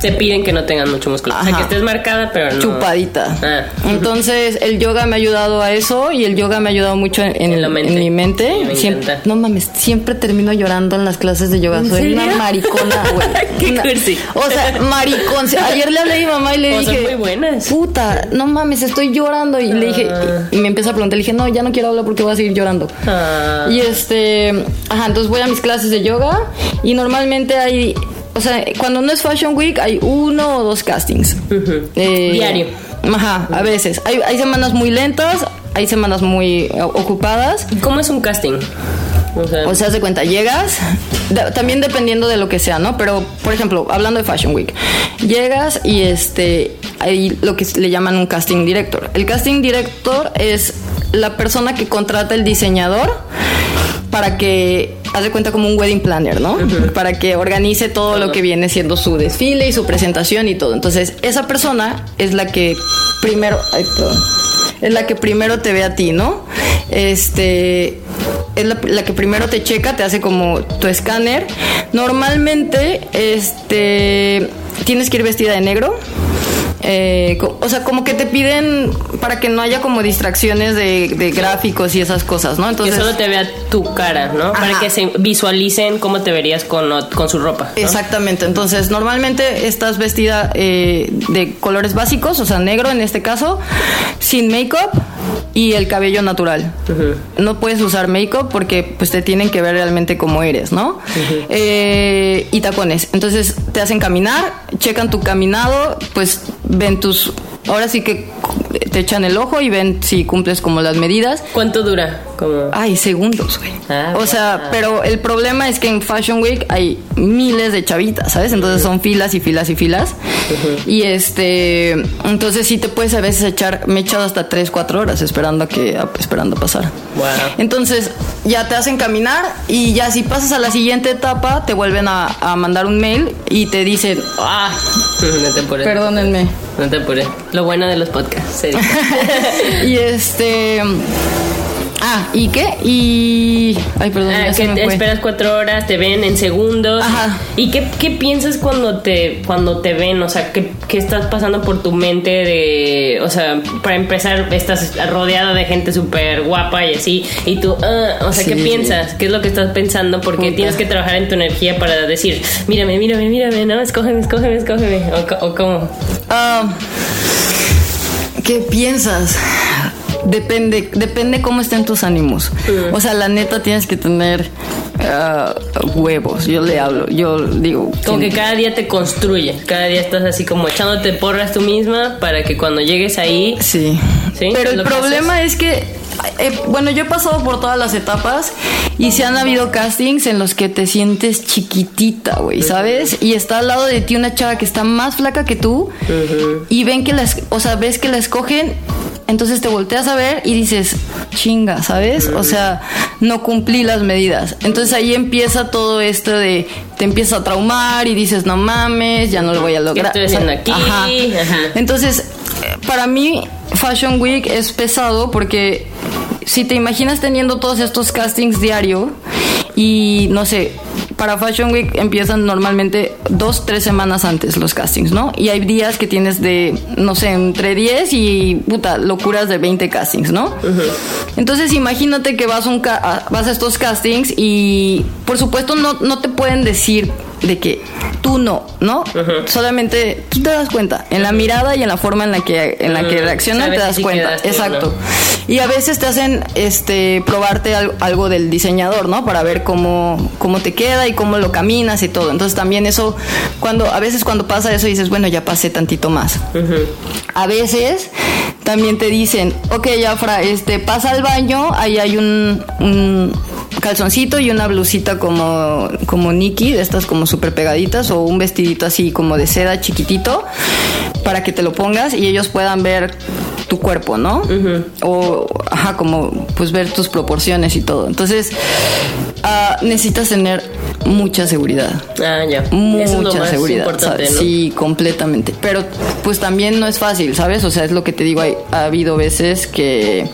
Te piden que no tengan mucho músculo. O sea, que estés marcada, pero no. Chupadita. Ah. Entonces el yoga me ha ayudado a eso y el yoga me ha ayudado mucho en, en- En la mente. en mi mente. Me siempre, no mames, siempre termino llorando en las clases de yoga. ¿En Soy una maricona, (laughs) güey. Qué Una- cursi. O sea, maricón. Ayer le hablé a mi mamá y le son dije, muy buenas. puta, no mames, estoy llorando. Y le dije, y me empieza a preguntar, le dije, no, ya no quiero hablar porque voy a seguir llorando. Ah. Y este, ajá, entonces voy a mis clases de yoga y normalmente hay, o sea, cuando no es Fashion Week hay uno o dos castings. Eh, Diario. Ajá, a veces. Hay, hay semanas muy lentas, hay semanas muy eh, ocupadas. ¿Cómo es un casting? O sea, O sea, haz de cuenta, llegas, de- también dependiendo de lo que sea, ¿no? Pero, por ejemplo, hablando de Fashion Week, llegas y este, hay lo que le llaman un casting director. El casting director es la persona que contrata el diseñador para que, haz de cuenta como un wedding planner, ¿no? Para que organice todo lo que viene siendo su desfile y su presentación y todo. Entonces, esa persona es la que primero, ay, perdón, es la que primero te ve a ti, ¿no? Este es la, la que primero te checa, te hace como tu escáner. Normalmente, este tienes que ir vestida de negro. Eh, o sea, como que te piden para que no haya como distracciones de, de gráficos y esas cosas, ¿no? que Entonces, solo te vea tu cara, ¿no? Para que se visualicen cómo te verías con, con su ropa. ¿no? Exactamente, entonces normalmente estás vestida eh, de colores básicos, o sea, negro en este caso, sin make-up y el cabello natural. No puedes usar make-up porque pues te tienen que ver realmente como eres, ¿no? Eh, y tacones. Entonces te hacen caminar, checan tu caminado, pues ven tus... Ahora sí que te echan el ojo y ven si cumples como las medidas. ¿Cuánto dura? Como... Ay, segundos, güey. Ah, o sea, wow. pero el problema es que en Fashion Week hay miles de chavitas, ¿sabes? Entonces son filas y filas y filas. Y este, entonces sí te puedes a veces echar, me he echado hasta 3, 4 horas esperando a que, esperando pasar. Wow. Entonces ya te hacen caminar y ya si pasas a la siguiente etapa te vuelven a, a mandar un mail y te dicen, Ah, (laughs) perdónenme. No te apures. Lo bueno de los podcasts. (laughs) y este... Ah, ¿y qué? Y... Ay, perdón, Ah, que me esperas cuatro horas, te ven en segundos. Ajá. ¿Y qué, qué piensas cuando te, cuando te ven? O sea, ¿qué, qué estás pasando por tu mente de... O sea, para empezar, estás rodeada de gente súper guapa y así. Y tú, ah, o sea, ¿qué piensas? ¿Qué es lo que estás pensando? Porque Puta. tienes que trabajar en tu energía para decir, mírame, mírame, mírame, no, escógeme, escógeme, escógeme. O cómo. Ah, ¿Qué piensas? Depende, depende cómo estén tus ánimos. O sea, la neta tienes que tener ah, huevos. Yo le hablo, yo digo. Como que ¿quién- cada día te construye, cada día estás así como echándote porras tú misma para que cuando llegues ahí Sí. Sí, Pero el que problema es que eh, bueno, yo he pasado por todas las etapas y se han habido castings en los que te sientes chiquitita, güey, ¿sabes? Y está al lado de ti una chava que está más flaca que tú y ven que las, o sea, ves que la escogen entonces te volteas a ver y dices, chinga, ¿sabes? O sea, no cumplí las medidas. Entonces ahí empieza todo esto de, te empieza a traumar y dices, no mames, ya no lo voy a lograr. ¿Qué estoy aquí? Ajá. Ajá. Entonces, para mí, Fashion Week es pesado porque si te imaginas teniendo todos estos castings diario y no sé, para Fashion Week empiezan normalmente dos, tres semanas antes los castings, ¿no? Y hay días que tienes de, no sé, entre 10 y puta, locuras de 20 castings, ¿no? Entonces imagínate que vas, un vas a estos castings y por supuesto no, no te pueden decir de que tú no, ¿no? Solamente tú te das cuenta, en la mirada y en la forma en la que, en la que Mm, reaccionan te si das cuenta. Exacto. no. Y a veces te hacen este probarte al- algo del diseñador, ¿no? Para ver cómo, cómo te queda y cómo lo caminas y todo. Entonces también eso, cuando, a veces cuando pasa eso dices, bueno, ya pasé tantito más. A veces también te dicen, ok, Afra, este, pasa al baño, ahí hay un, un calzoncito y una blusita como, como Nikki, de estas como súper pegaditas, o un vestidito así como de seda chiquitito, para que te lo pongas y ellos puedan ver tu cuerpo, ¿no? O, ajá, como pues ver tus proporciones y todo. Entonces, ah, necesitas tener mucha seguridad Ah, ya. mucha Eso es lo más seguridad. importante, ¿sabes? ¿no? Sí, completamente. Pero pues también no es fácil, ¿sabes? O sea, es lo que te digo, hay- ha habido veces que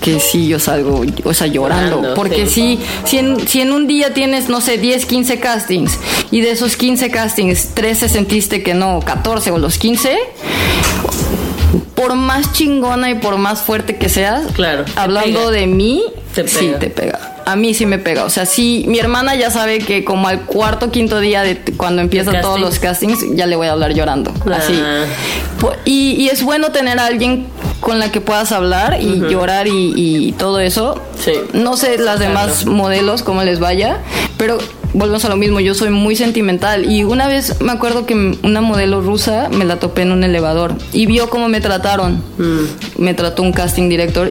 que sí yo salgo, o sea, llorando. Llorando, porque sí. si, si, en, si en un día tienes, no sé, 10, 15 castings y de esos 15 castings, 13 sentiste que no, 14 o los 15, por más chingona y por más fuerte que seas, Claro, hablando de mí, Te sí te pega. A mí sí me pega. O sea, sí, mi hermana ya sabe que como al cuarto, quinto día de cuando empiezan ¿De todos los castings, ya le voy a hablar llorando. Ah. Así. Y, y es bueno tener a alguien con la que puedas hablar y llorar y, y todo eso. Sí. No sé las demás modelos cómo les vaya, pero volvemos a lo mismo. Yo soy muy sentimental y una vez me acuerdo que una modelo rusa me la topé en un elevador y vio cómo me trataron. Mm. Me trató un casting director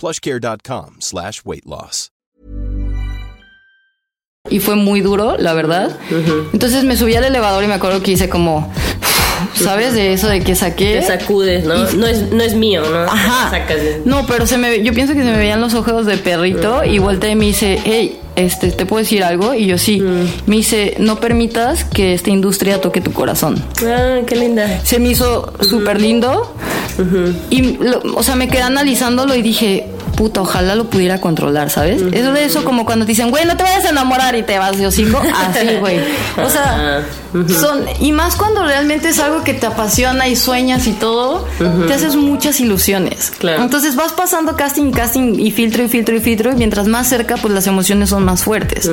plushcare.com slash weight loss. y fue muy duro, la verdad. Entonces me subí al elevador y me acuerdo que hice como, ¿sabes? De eso de que saqué. Te sacudes, ¿no? Y- No es, no es mío, ¿no? Ajá. Sacas de- No, pero se me, yo pienso que se me veían los ojos de perrito y volteé y me dice, hey, este, ¿te puedo decir algo? Y yo sí. Me dice, no permitas que esta industria toque tu corazón. Ah, qué linda. Se me hizo súper lindo. Y, lo- o sea, me quedé analizándolo y dije, puta, ojalá lo pudiera controlar, ¿sabes? Eso de eso como cuando te dicen, güey, no te vayas a enamorar y te vas de hocico. Así, güey. (laughs) O sea, son, y más cuando realmente es algo que te apasiona y sueñas y todo, te haces muchas ilusiones. Claro. Entonces vas pasando casting, casting y filtro y filtro y filtro y mientras más cerca, pues las emociones son más fuertes.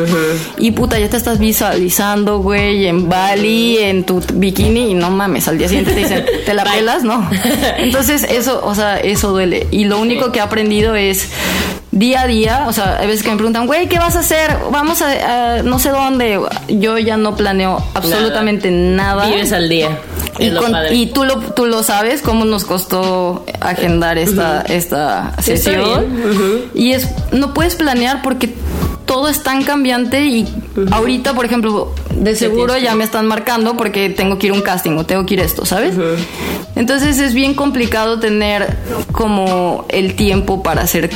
Y puta, ya te estás visualizando, güey, en Bali, en tu bikini y no mames, al día siguiente te dicen, ¿te la (laughs) pelas? No. Entonces eso, o sea, eso duele. Y lo único que he aprendido es día a día, o sea, hay veces que me preguntan, güey, ¿qué vas a hacer? Vamos a, a no sé dónde. Yo ya no planeo absolutamente nada. Vives al día. Y, con- y tú lo, tú lo sabes cómo nos costó agendar esta, esta sesión. Y es, no puedes planear porque todo es tan cambiante y ahorita, por ejemplo, de seguro ya me están marcando porque tengo que ir a un casting o tengo que ir a esto, ¿sabes? Entonces es bien complicado tener como el tiempo para hacer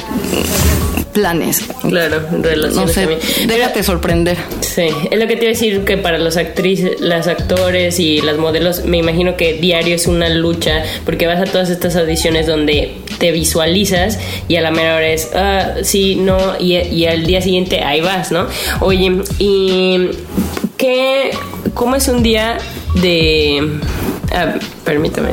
planes. Claro, relaciones No sé, también. déjate sorprender. Sí, es lo que te iba a decir que para los actrices, las actores y las modelos, me imagino que diario es una lucha porque vas a todas estas audiciones donde te visualizas y a la mera hora es, ah, sí, no, y, y al día siguiente ahí vas, ¿no? Oye, ¿y qué, cómo es un día de... ah, permítame.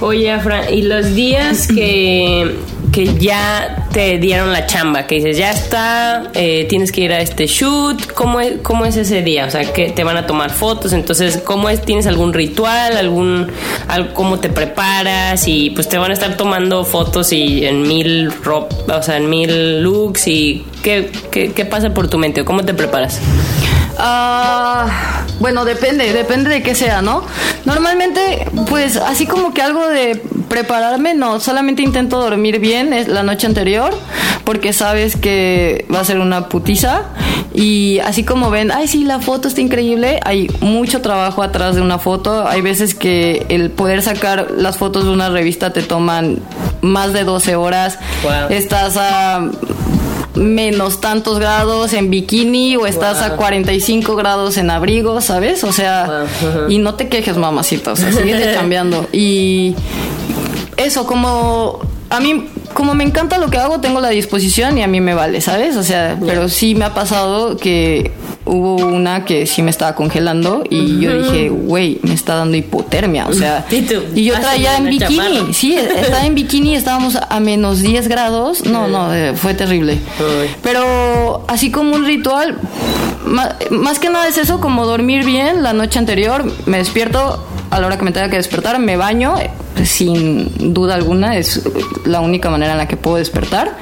Oye, Afra, ¿y los días que, que ya te dieron la chamba? Que dices, ya está, eh, tienes que ir a este shoot. ¿Cómo es, ¿Cómo es ese día? O sea, que te van a tomar fotos. Entonces, ¿cómo es? ¿Tienes algún ritual? algún al- ¿Cómo te preparas? Y pues te van a estar tomando fotos y en mil ropa, o sea, en mil looks. ¿Y qué, qué, qué pasa por tu mente? ¿O ¿Cómo te preparas? Ah, bueno, depende, depende de qué sea, ¿no? Normalmente, pues así como que algo de prepararme, no, solamente intento dormir bien es la noche anterior, porque sabes que va a ser una putiza. Y así como ven, ay, sí, la foto está increíble, hay mucho trabajo atrás de una foto. Hay veces que el poder sacar las fotos de una revista te toman más de 12 horas. Wow. Estás a menos tantos grados en bikini o estás a 45 grados en abrigo, ¿sabes? O sea, y no te quejes, mamacita, o sea, sigues (laughs) cambiando. Y eso, como a mí, como me encanta lo que hago, tengo la disposición y a mí me vale, ¿sabes? O sea, pero sí me ha pasado que hubo una que sí me estaba congelando y yo dije, güey, me está dando hipotermia, o sea, ¿Y tú? y yo traía en bikini, sí, estaba en bikini, estábamos a menos 10 grados, no, no, eh, fue terrible. Pero así como un ritual, ma- más que nada es eso, como dormir bien la noche anterior, me despierto a la hora que me tenga que despertar, me baño, sin duda alguna, es la única manera en la que puedo despertar.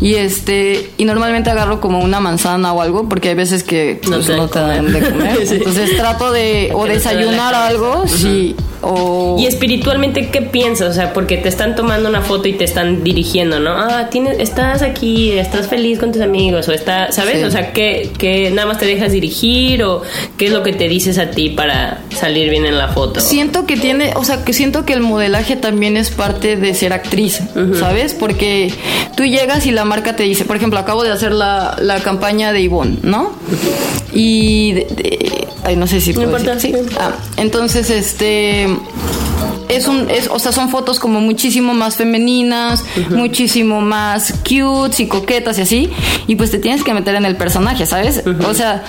Y este, y normalmente agarro como una manzana o algo, porque hay veces que No pues, te dan no te dan de comer. (laughs) Entonces trato de o desayunar algo, sí, o Y espiritualmente, ¿qué piensas? O sea, porque te están tomando una foto y te están dirigiendo, ¿no? Ah, tienes, estás aquí, estás feliz con tus amigos, o está, ¿sabes? Sí. O sea, ¿qué, qué nada más te dejas dirigir o qué es lo que te dices a ti para salir bien en la foto? Siento que tiene, o sea, que siento que el modelaje también es parte de ser actriz, ¿sabes? Porque tú llegas y la marca te dice, por ejemplo, acabo de hacer la, la campaña de Ivonne, ¿no? Y, de- de- ay, no sé si No importa, sí. Ah, entonces, este es un, es, o sea, son fotos como muchísimo más femeninas, muchísimo más cute y coquetas y así. Y pues te tienes que meter en el personaje, ¿sabes? O sea,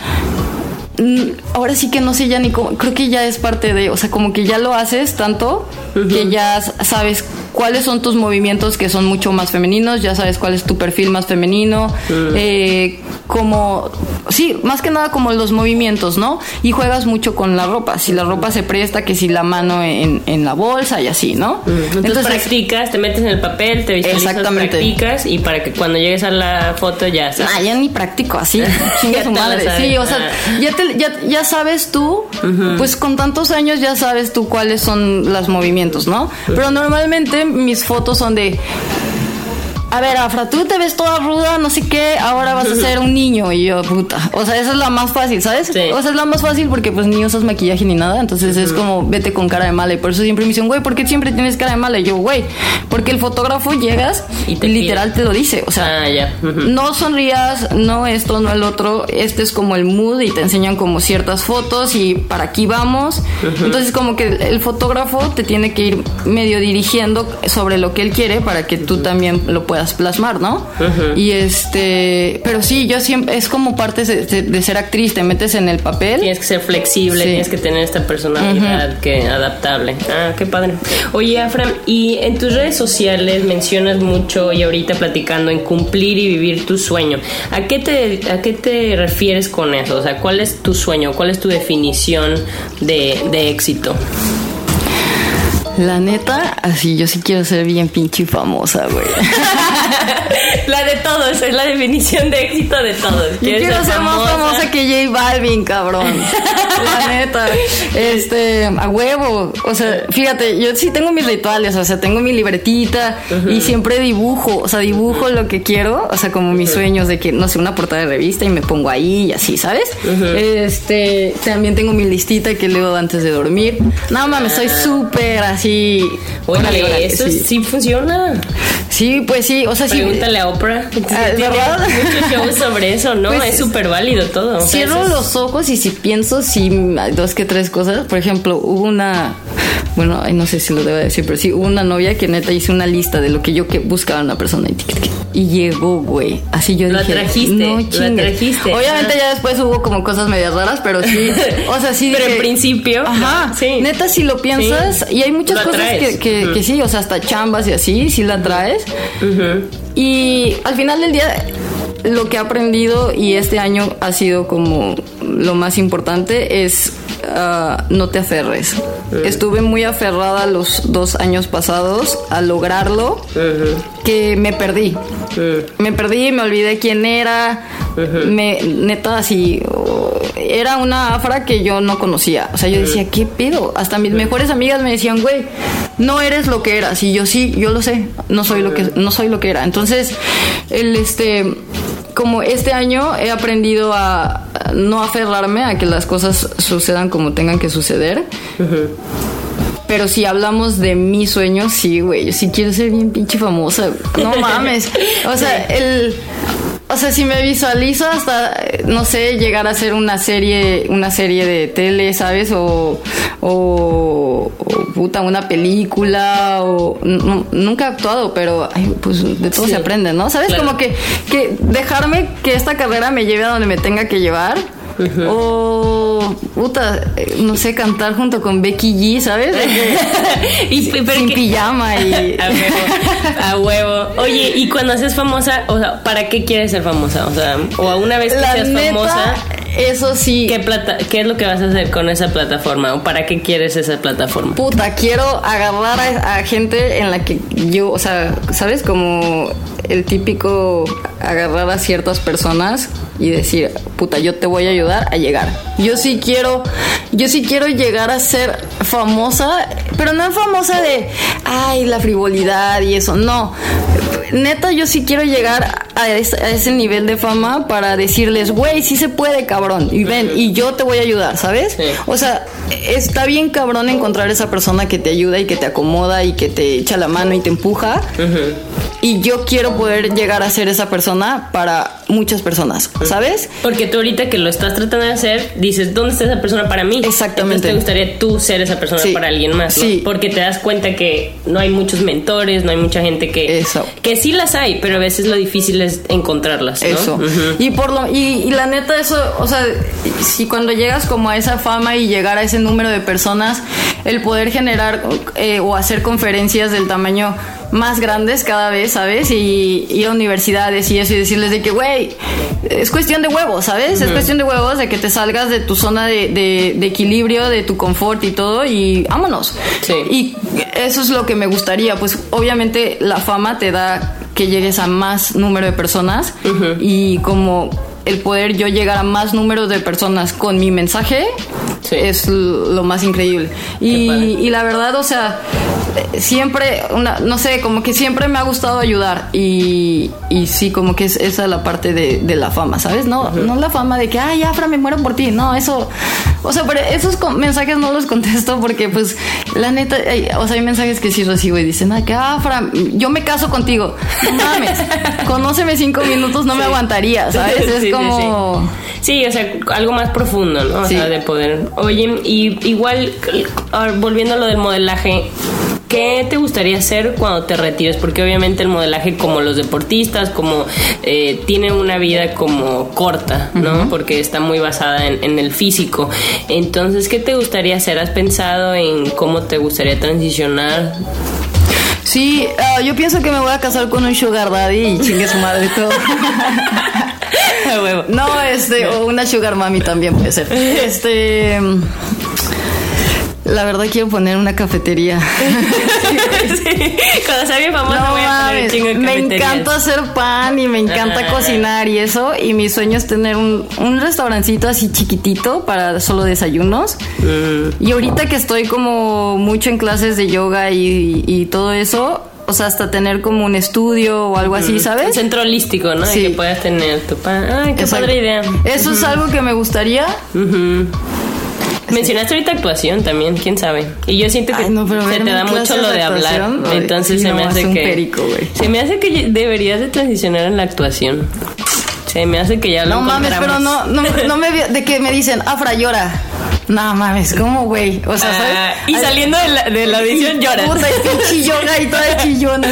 ahora sí que no sé ya ni cómo, creo que ya es parte de, o sea, como que ya lo haces tanto que ya sabes cuáles son tus movimientos que son mucho más femeninos, ya sabes cuál es tu perfil más femenino, eh, como, sí, más que nada como los movimientos, ¿no? Y juegas mucho con la ropa, si la ropa se presta, que si la mano en, en la bolsa y así, ¿no? Entonces, practicas, te metes en el papel, te visualizas, Exactamente. practicas y para que cuando llegues a la foto ya sabes. Ah, ya ni practico así. (laughs) Chinga su madre. Sí, o sea, Ah. ya, te- ya, ya sabes tú, pues con tantos años ya sabes tú cuáles son los movimientos, ¿no? Pero normalmente mis fotos son de. A ver, Afra, tú te ves toda ruda, no sé qué, ahora vas a ser un niño. Y yo, puta. O sea, esa es la más fácil, ¿sabes? Sí. O sea, es la más fácil porque pues ni usas maquillaje ni nada. Entonces es como, vete con cara de mala. Y por eso siempre me dicen, güey, ¿por qué siempre tienes cara de mala? Y yo, güey, porque el fotógrafo llegas Y te literal te lo dice. O sea, Ah, no sonrías, no esto, no el otro, este es como el mood y te enseñan como ciertas fotos y para aquí vamos. Entonces como que el fotógrafo te tiene que ir medio dirigiendo sobre lo que él quiere para que tú también lo puedas plasmar, ¿no? Y este, pero sí, yo siempre, es como parte de, de- de ser actriz, te metes en el papel. Tienes que ser flexible, Sí. tienes que tener esta personalidad que adaptable. Ah, qué padre. Oye, Afram, y en tus redes sociales mencionas mucho y ahorita platicando en cumplir y vivir tu sueño. ¿A qué te a qué te refieres con eso? O sea, ¿cuál es tu sueño? ¿Cuál es tu definición de, de éxito? La neta, así yo sí quiero ser bien pinche y famosa, güey. (laughs) la de todos, es la definición de éxito de todos. Yo ¿Quieres quiero ser más famosa? famosa que J Balvin, cabrón. La neta. Este, a huevo. O sea, fíjate, yo sí tengo mis rituales, o sea, tengo mi libretita y siempre dibujo, o sea, dibujo lo que quiero, o sea, como mis sueños de que, no sé, una portada de revista y me pongo ahí y así, ¿sabes? Este, también tengo mi listita que leo antes de dormir. No mames, soy súper así. Órale, Oye, órale, eso sí. sí funciona. Sí, pues sí, o sea, sí. Pregúntale a Oprah. Ah, Tiene ¿verdad? muchos shows sobre eso, ¿no? Pues, es súper válido todo. O sea, Cierro los ojos y si pienso, sí, dos que tres cosas. Por ejemplo, hubo una, bueno, no sé si lo debo decir, pero sí, hubo una novia que neta hizo una lista de lo que yo que buscaba en una persona y, y llegó, güey. Así yo Lo dije, atrajiste, no lo atrajiste. Obviamente ya después hubo como cosas medias raras, pero sí, (laughs) o sea, sí. Pero en principio, Ajá, sí. Neta, si lo piensas, Sí. y hay muchas Lo cosas que, que, que sí, o sea, hasta chambas y así, sí la traes. Y al final del día, lo que he aprendido y este año ha sido como lo más importante es ah, no te aferres. Estuve muy aferrada los dos años pasados a lograrlo, que me perdí. Me perdí, me olvidé quién era. Me, neta, así. oh, Era una afra que yo no conocía. O sea, yo decía, ¿qué pedo? Hasta mis mejores amigas me decían, güey, no eres lo que eras. Y yo sí, yo lo sé. No soy lo que, no soy lo que era. Entonces, el este. Como este año he aprendido a no aferrarme a que las cosas sucedan como tengan que suceder. Pero si hablamos de mi sueño, sí, güey. Yo sí quiero ser bien pinche famosa. No (laughs) mames. O sea, el. O sea, si me visualizo hasta, eh, no sé, llegar a hacer una serie, una serie de tele, ¿sabes? O, o, o, puta, una película, o no- nunca he actuado, pero ay, pues de todo Sí. se aprende, ¿no? ¿Sabes? Claro. Como que, que dejarme que esta carrera me lleve a donde me tenga que llevar. O, puta, eh, no sé, cantar junto con Becky G, ¿sabes? (laughs) Y, pero sin que- pijama y... (laughs) A huevo, a huevo. Oye, y cuando seas famosa, o sea, ¿para qué quieres ser famosa? O sea, o a una vez que La seas neta, famosa, eso sí. ¿qué, plata, ¿qué es lo que vas a hacer con esa plataforma? ¿O para qué quieres esa plataforma? Puta, quiero agarrar a, a gente en la que yo, o sea, ¿sabes? Como el típico agarrar a ciertas personas y decir, puta, yo te voy a ayudar a llegar. Yo sí quiero, yo sí quiero llegar a ser famosa, pero no famosa de, ay, la frivolidad y eso, no. Neta, yo sí quiero llegar a ese, a ese nivel de fama para decirles, güey, sí se puede, cabrón. Y ven, y yo te voy a ayudar, ¿sabes? Sí. O sea, está bien cabrón encontrar esa persona que te ayuda y que te acomoda y que te echa la mano y te empuja. Y yo quiero poder llegar a ser esa persona para muchas personas, ¿sabes? Porque tú ahorita que lo estás tratando de hacer, dices, ¿dónde está esa persona para mí? Exactamente. Entonces te gustaría tú ser esa persona Sí. para alguien más, ¿no? Sí. Porque te das cuenta que no hay muchos mentores, no hay mucha gente que... Eso. Que sí las hay, pero a veces lo difícil es encontrarlas, ¿no? Eso. Y por lo y, y la neta eso, o sea, si cuando llegas como a esa fama y llegar a ese número de personas, el poder generar eh, o hacer conferencias del tamaño más grandes cada vez, ¿sabes? Y ir a universidades y eso y decirles de que, güey, es cuestión de huevos, ¿sabes? Es cuestión de huevos de que te salgas de tu zona de, de- de equilibrio, de tu confort y todo y vámonos. Sí. Y eso es lo que me gustaría, pues obviamente la fama te da que llegues a más número de personas y como el poder yo llegar a más número de personas con mi mensaje Sí. es lo más increíble. Y, y la verdad, o sea, siempre, una, no sé, como que siempre me ha gustado ayudar y, y sí, como que es esa la parte de, de la fama, ¿sabes? No, no la fama de que, ay, Afra, me muero por ti. No, eso, o sea, pero esos mensajes no los contesto porque, pues, la neta, hay- o sea, hay mensajes que sí recibo y dicen, ay, que Afra, yo me caso contigo. No mames, (laughs) conóceme cinco minutos, no me aguantaría, (laughs) ¿sabes? Es sí, como... sí. Sí, o sea, algo más profundo, ¿no? O sea, de poder. Oye, y igual, ahora, volviendo a lo del modelaje, ¿qué te gustaría hacer cuando te retires? Porque obviamente el modelaje, como los deportistas, como eh, tiene una vida como corta, ¿no? Porque está muy basada en, en el físico. Entonces, ¿qué te gustaría hacer? ¿Has pensado en cómo te gustaría transicionar? Sí, ah, yo pienso que me voy a casar con un sugar daddy y chingue su madre todo. (laughs) No, este, o una sugar mami también puede ser. Este. La verdad quiero poner una cafetería. (laughs) Sí. Cuando sea bien famosa No voy a poner un mames, chingo de me encanta hacer pan y me encanta Ajá. cocinar y eso. Y mi sueño es tener un, un restaurancito así chiquitito para solo desayunos. Mm. Y ahorita que estoy como mucho en clases de yoga y, y todo eso, o sea, hasta tener como un estudio o algo así, Un ¿sabes? centro holístico, ¿no? Sí. Que puedas tener tu pan. Ay, qué Exacto. padre idea. Eso es algo que me gustaría. Mencionaste ahorita actuación también, quién sabe. Y yo siento que Ay, no, pero se te da mucho lo de de hablar. Entonces se me hace que. perico, se me hace que deberías de transicionar en la actuación. Se me hace que ya lo No mames, pero no, no, no me (laughs) de que me dicen, Afra llora. No mames, ¿cómo, güey? O sea, ¿sabes? Ah, y Ay, saliendo de la, de la audición lloras. Puta, y chillona y toda (laughs) chillona.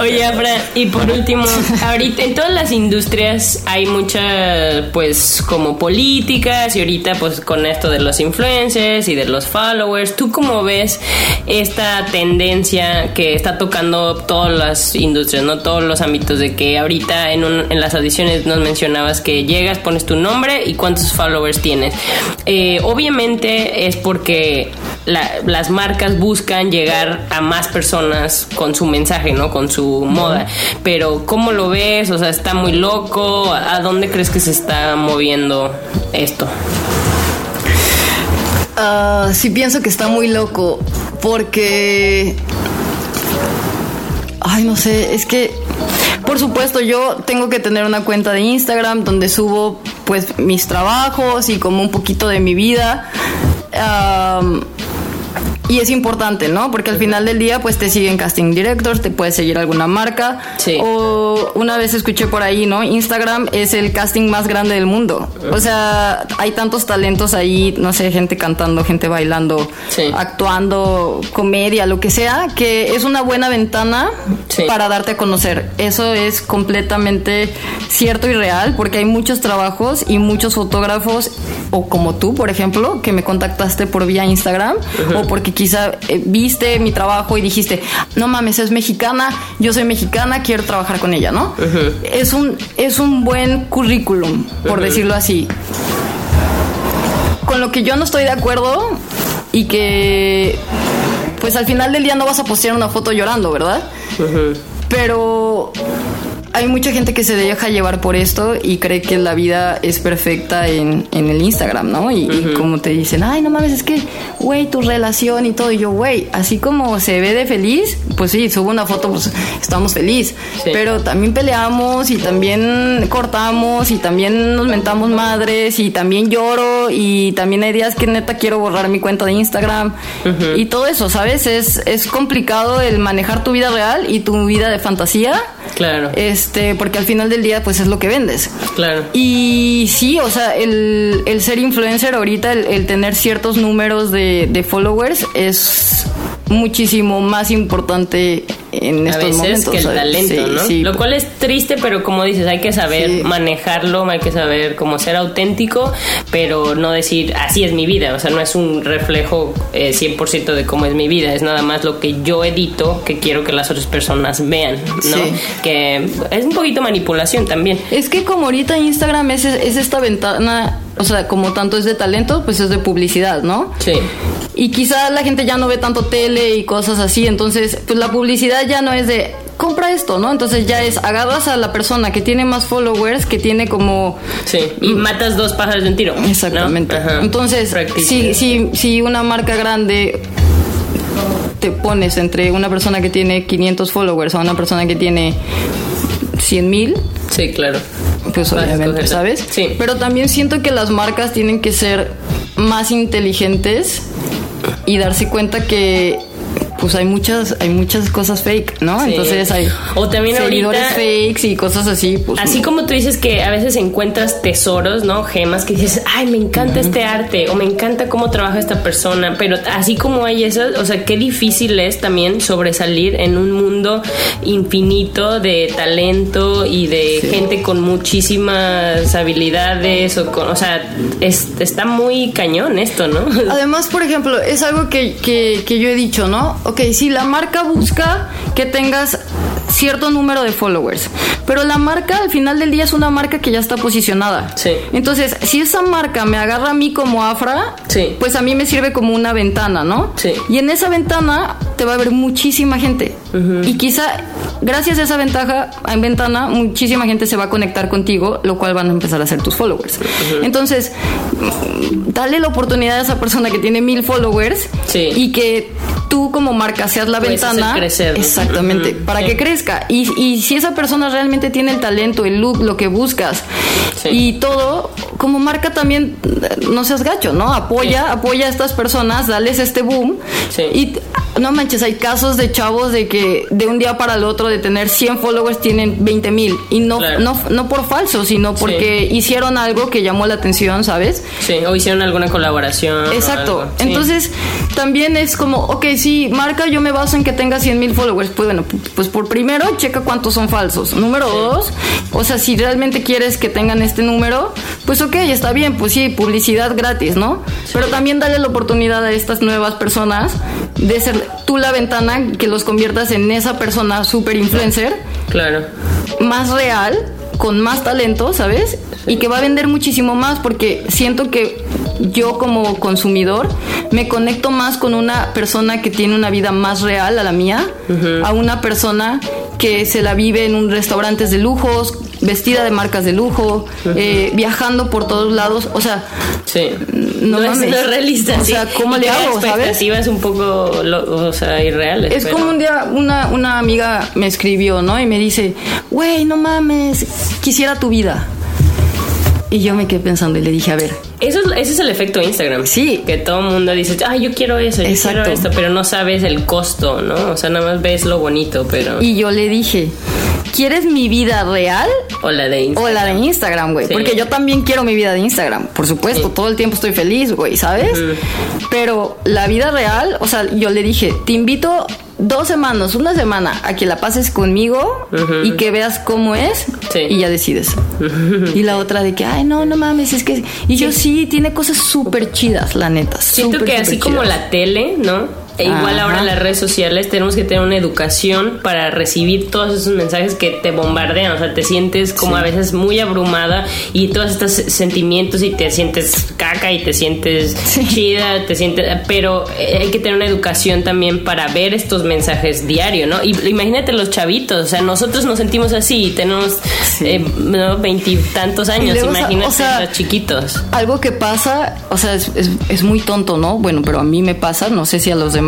Oye, Afra, y por último, ahorita en todas las industrias hay muchas, pues, como políticas y ahorita, pues, con esto de los influencers y de los followers, ¿tú cómo ves esta tendencia que está tocando todas las industrias, no todos los ámbitos de que ahorita en, un- en las audiciones nos mencionabas que llegas, pones tu nombre y cuántos followers tienes? Eh, obviamente es porque la- las marcas buscan llegar a más personas con su mensaje, ¿no? Con su moda. Pero ¿cómo lo ves? O sea, está muy loco. ¿A dónde crees que se está moviendo esto? Ah, sí pienso que está muy loco porque... Ay, no sé, es que... Por supuesto, yo tengo que tener una cuenta de Instagram donde subo pues mis trabajos y como un poquito de mi vida. Y es importante, ¿no? Porque al final del día, pues te siguen casting directors, te puede seguir alguna marca. Sí. O una vez escuché por ahí, ¿no? Instagram es el casting más grande del mundo. O sea, hay tantos talentos ahí, no sé, gente cantando, gente bailando, Sí. actuando, comedia, lo que sea, que es una buena ventana Sí. para darte a conocer. Eso es completamente cierto y real, porque hay muchos trabajos y muchos fotógrafos, o como tú, por ejemplo, que me contactaste por vía Instagram, o porque quizá eh, viste mi trabajo y dijiste, no mames, es mexicana, yo soy mexicana, quiero trabajar con ella, ¿no? Es un, es un buen currículum, por decirlo así. Con lo que yo no estoy de acuerdo y que pues al final del día no vas a postear una foto llorando, ¿verdad? Pero hay mucha gente que se deja llevar por esto y cree que la vida es perfecta en, en el Instagram, ¿no? Y, y como te dicen, ay, no mames, es que, güey, tu relación y todo. Y yo, güey, así como se ve de feliz, pues sí, subo una foto, pues estamos feliz. Sí. Pero también peleamos y también cortamos y también nos mentamos madres y también lloro y también hay días que neta quiero borrar mi cuenta de Instagram y todo eso, ¿sabes? Es, es complicado el manejar tu vida real y tu vida de fantasía. Claro. Este, porque al final del día, pues es lo que vendes. Claro. Y sí, o sea, el, el ser influencer ahorita, el, el tener ciertos números de, de followers es muchísimo más importante en A estos veces momentos. que el ¿sabes? talento, Sí, ¿no? sí. Lo cual es triste, pero como dices, hay que saber Sí. manejarlo, hay que saber cómo ser auténtico, pero no decir así es mi vida. O sea, no es un reflejo eh, 100% de cómo es mi vida, es nada más lo que yo edito que quiero que las otras personas vean, ¿no? Que es un poquito manipulación también. Es que como ahorita Instagram es, es esta ventana, o sea, como tanto es de talento, pues es de publicidad, ¿no? Sí. Y quizá la gente ya no ve tanto tele y cosas así, entonces pues la publicidad ya no es de compra esto, ¿no? Entonces ya es agarras a la persona que tiene más followers, que tiene como Sí, y matas dos pájaros de un tiro. ¿no? Exactamente. Ajá. Entonces, si, si, si una marca grande te pones entre una persona que tiene 500 followers a una persona que tiene 100 mil, Sí, claro. Pues obviamente. ¿sabes? Sí. Pero también siento que las marcas tienen que ser más inteligentes y darse cuenta que pues hay muchas hay muchas cosas fake, ¿no? Sí. Entonces hay O también seguidores ahorita- fakes y cosas así, pues Así como tú dices que a veces encuentras tesoros, ¿no? Gemas que dices, ay, me encanta este arte o me encanta cómo trabaja esta persona, pero así como hay esas, o sea, qué difícil es también sobresalir en un mundo infinito de talento y de gente con muchísimas habilidades, o, con, o sea, es- está muy cañón esto, ¿no? Además, por ejemplo, es algo que, que- que yo he dicho, ¿no? Ok, si la marca busca que tengas cierto número de followers, pero la marca al final del día es una marca que ya está posicionada. Sí. Entonces, si esa marca me agarra a mí como Afra, Sí. pues a mí me sirve como una ventana, ¿no? Sí. Y en esa ventana te va a ver muchísima gente. Y quizá gracias a esa ventaja, en ventana, muchísima gente se va a conectar contigo, lo cual van a empezar a ser tus followers. Entonces, mm, dale la oportunidad a esa persona que tiene mil followers Sí. y que tú como marca seas la Puedes ventana. crecer, ¿no? Exactamente, para sí. que crezca. Y, y si esa persona realmente tiene el talento, el look, lo que buscas Sí. y todo, como marca también no seas gacho, ¿no? Apoya, apoya a estas personas, dales este boom. Sí. Y no manches, hay casos de chavos de que de un día para el otro de tener 100 followers tienen 20 mil. Y no, Claro. no, no por falso, sino porque hicieron algo que llamó la atención, ¿sabes? Sí, o hicieron alguna colaboración. Exacto. Sí. Entonces, también es como, ok, sí, marca, yo me baso en que tenga 100 mil followers. Pues bueno, pu- pues por primero, checa cuántos son falsos. Número dos, o sea, si realmente quieres que tengan este número, pues ok, está bien, pues sí, publicidad gratis, ¿no? Pero también dale la oportunidad a estas nuevas personas de ser tú la ventana que los conviertas en esa persona super influencer Claro. más real, con más talento, ¿sabes? Y que va a vender muchísimo más porque siento que yo como consumidor me conecto más con una persona que tiene una vida más real a la mía, a una persona que se la vive en un restaurantes de lujos, vestida de marcas de lujo, eh, viajando por todos lados, o sea, Sí. No mames. no es realista. O sí. sea, ¿cómo Y le hago, sabes? expectativas un poco, lo- o sea, irreales. Es pero- como un día una, una amiga me escribió, ¿no? Y me dice, güey, no mames, quisiera tu vida. Y yo me quedé pensando y le dije, a ver, Eso, es- ese es el efecto Instagram. Sí. Que todo el mundo dice, ay, yo quiero eso, yo Exacto. quiero esto, pero no sabes el costo, ¿no? O sea, nada más ves lo bonito, pero... y yo le dije, ¿quieres mi vida real O la de Instagram. o la de Instagram, güey? Sí. Porque yo también quiero mi vida de Instagram, por supuesto, Sí. todo el tiempo estoy feliz, güey, ¿sabes? Pero la vida real, o sea, yo le dije, te invito dos semanas, una semana, a que la pases conmigo y que veas cómo es Sí. y ya decides. Y la otra de que, ay, no, no mames, es que... Y yo sí, tiene cosas súper chidas, la neta. Siento que así como la tele, ¿no? E igual Ajá. ahora en las redes sociales tenemos que tener una educación para recibir todos esos mensajes que te bombardean. O sea, te sientes como a veces muy abrumada y todos estos sentimientos y te sientes caca y te sientes Sí. chida, te sientes... Pero hay que tener una educación también para ver estos mensajes diario, ¿no? Y imagínate los chavitos, o sea, nosotros nos sentimos así y tenemos eh, ¿no? veintitantos años, imagínate o sea, los chiquitos. Algo que pasa, o sea, es, es- es muy tonto, ¿no? Bueno, pero a mí me pasa, no sé si a los demás.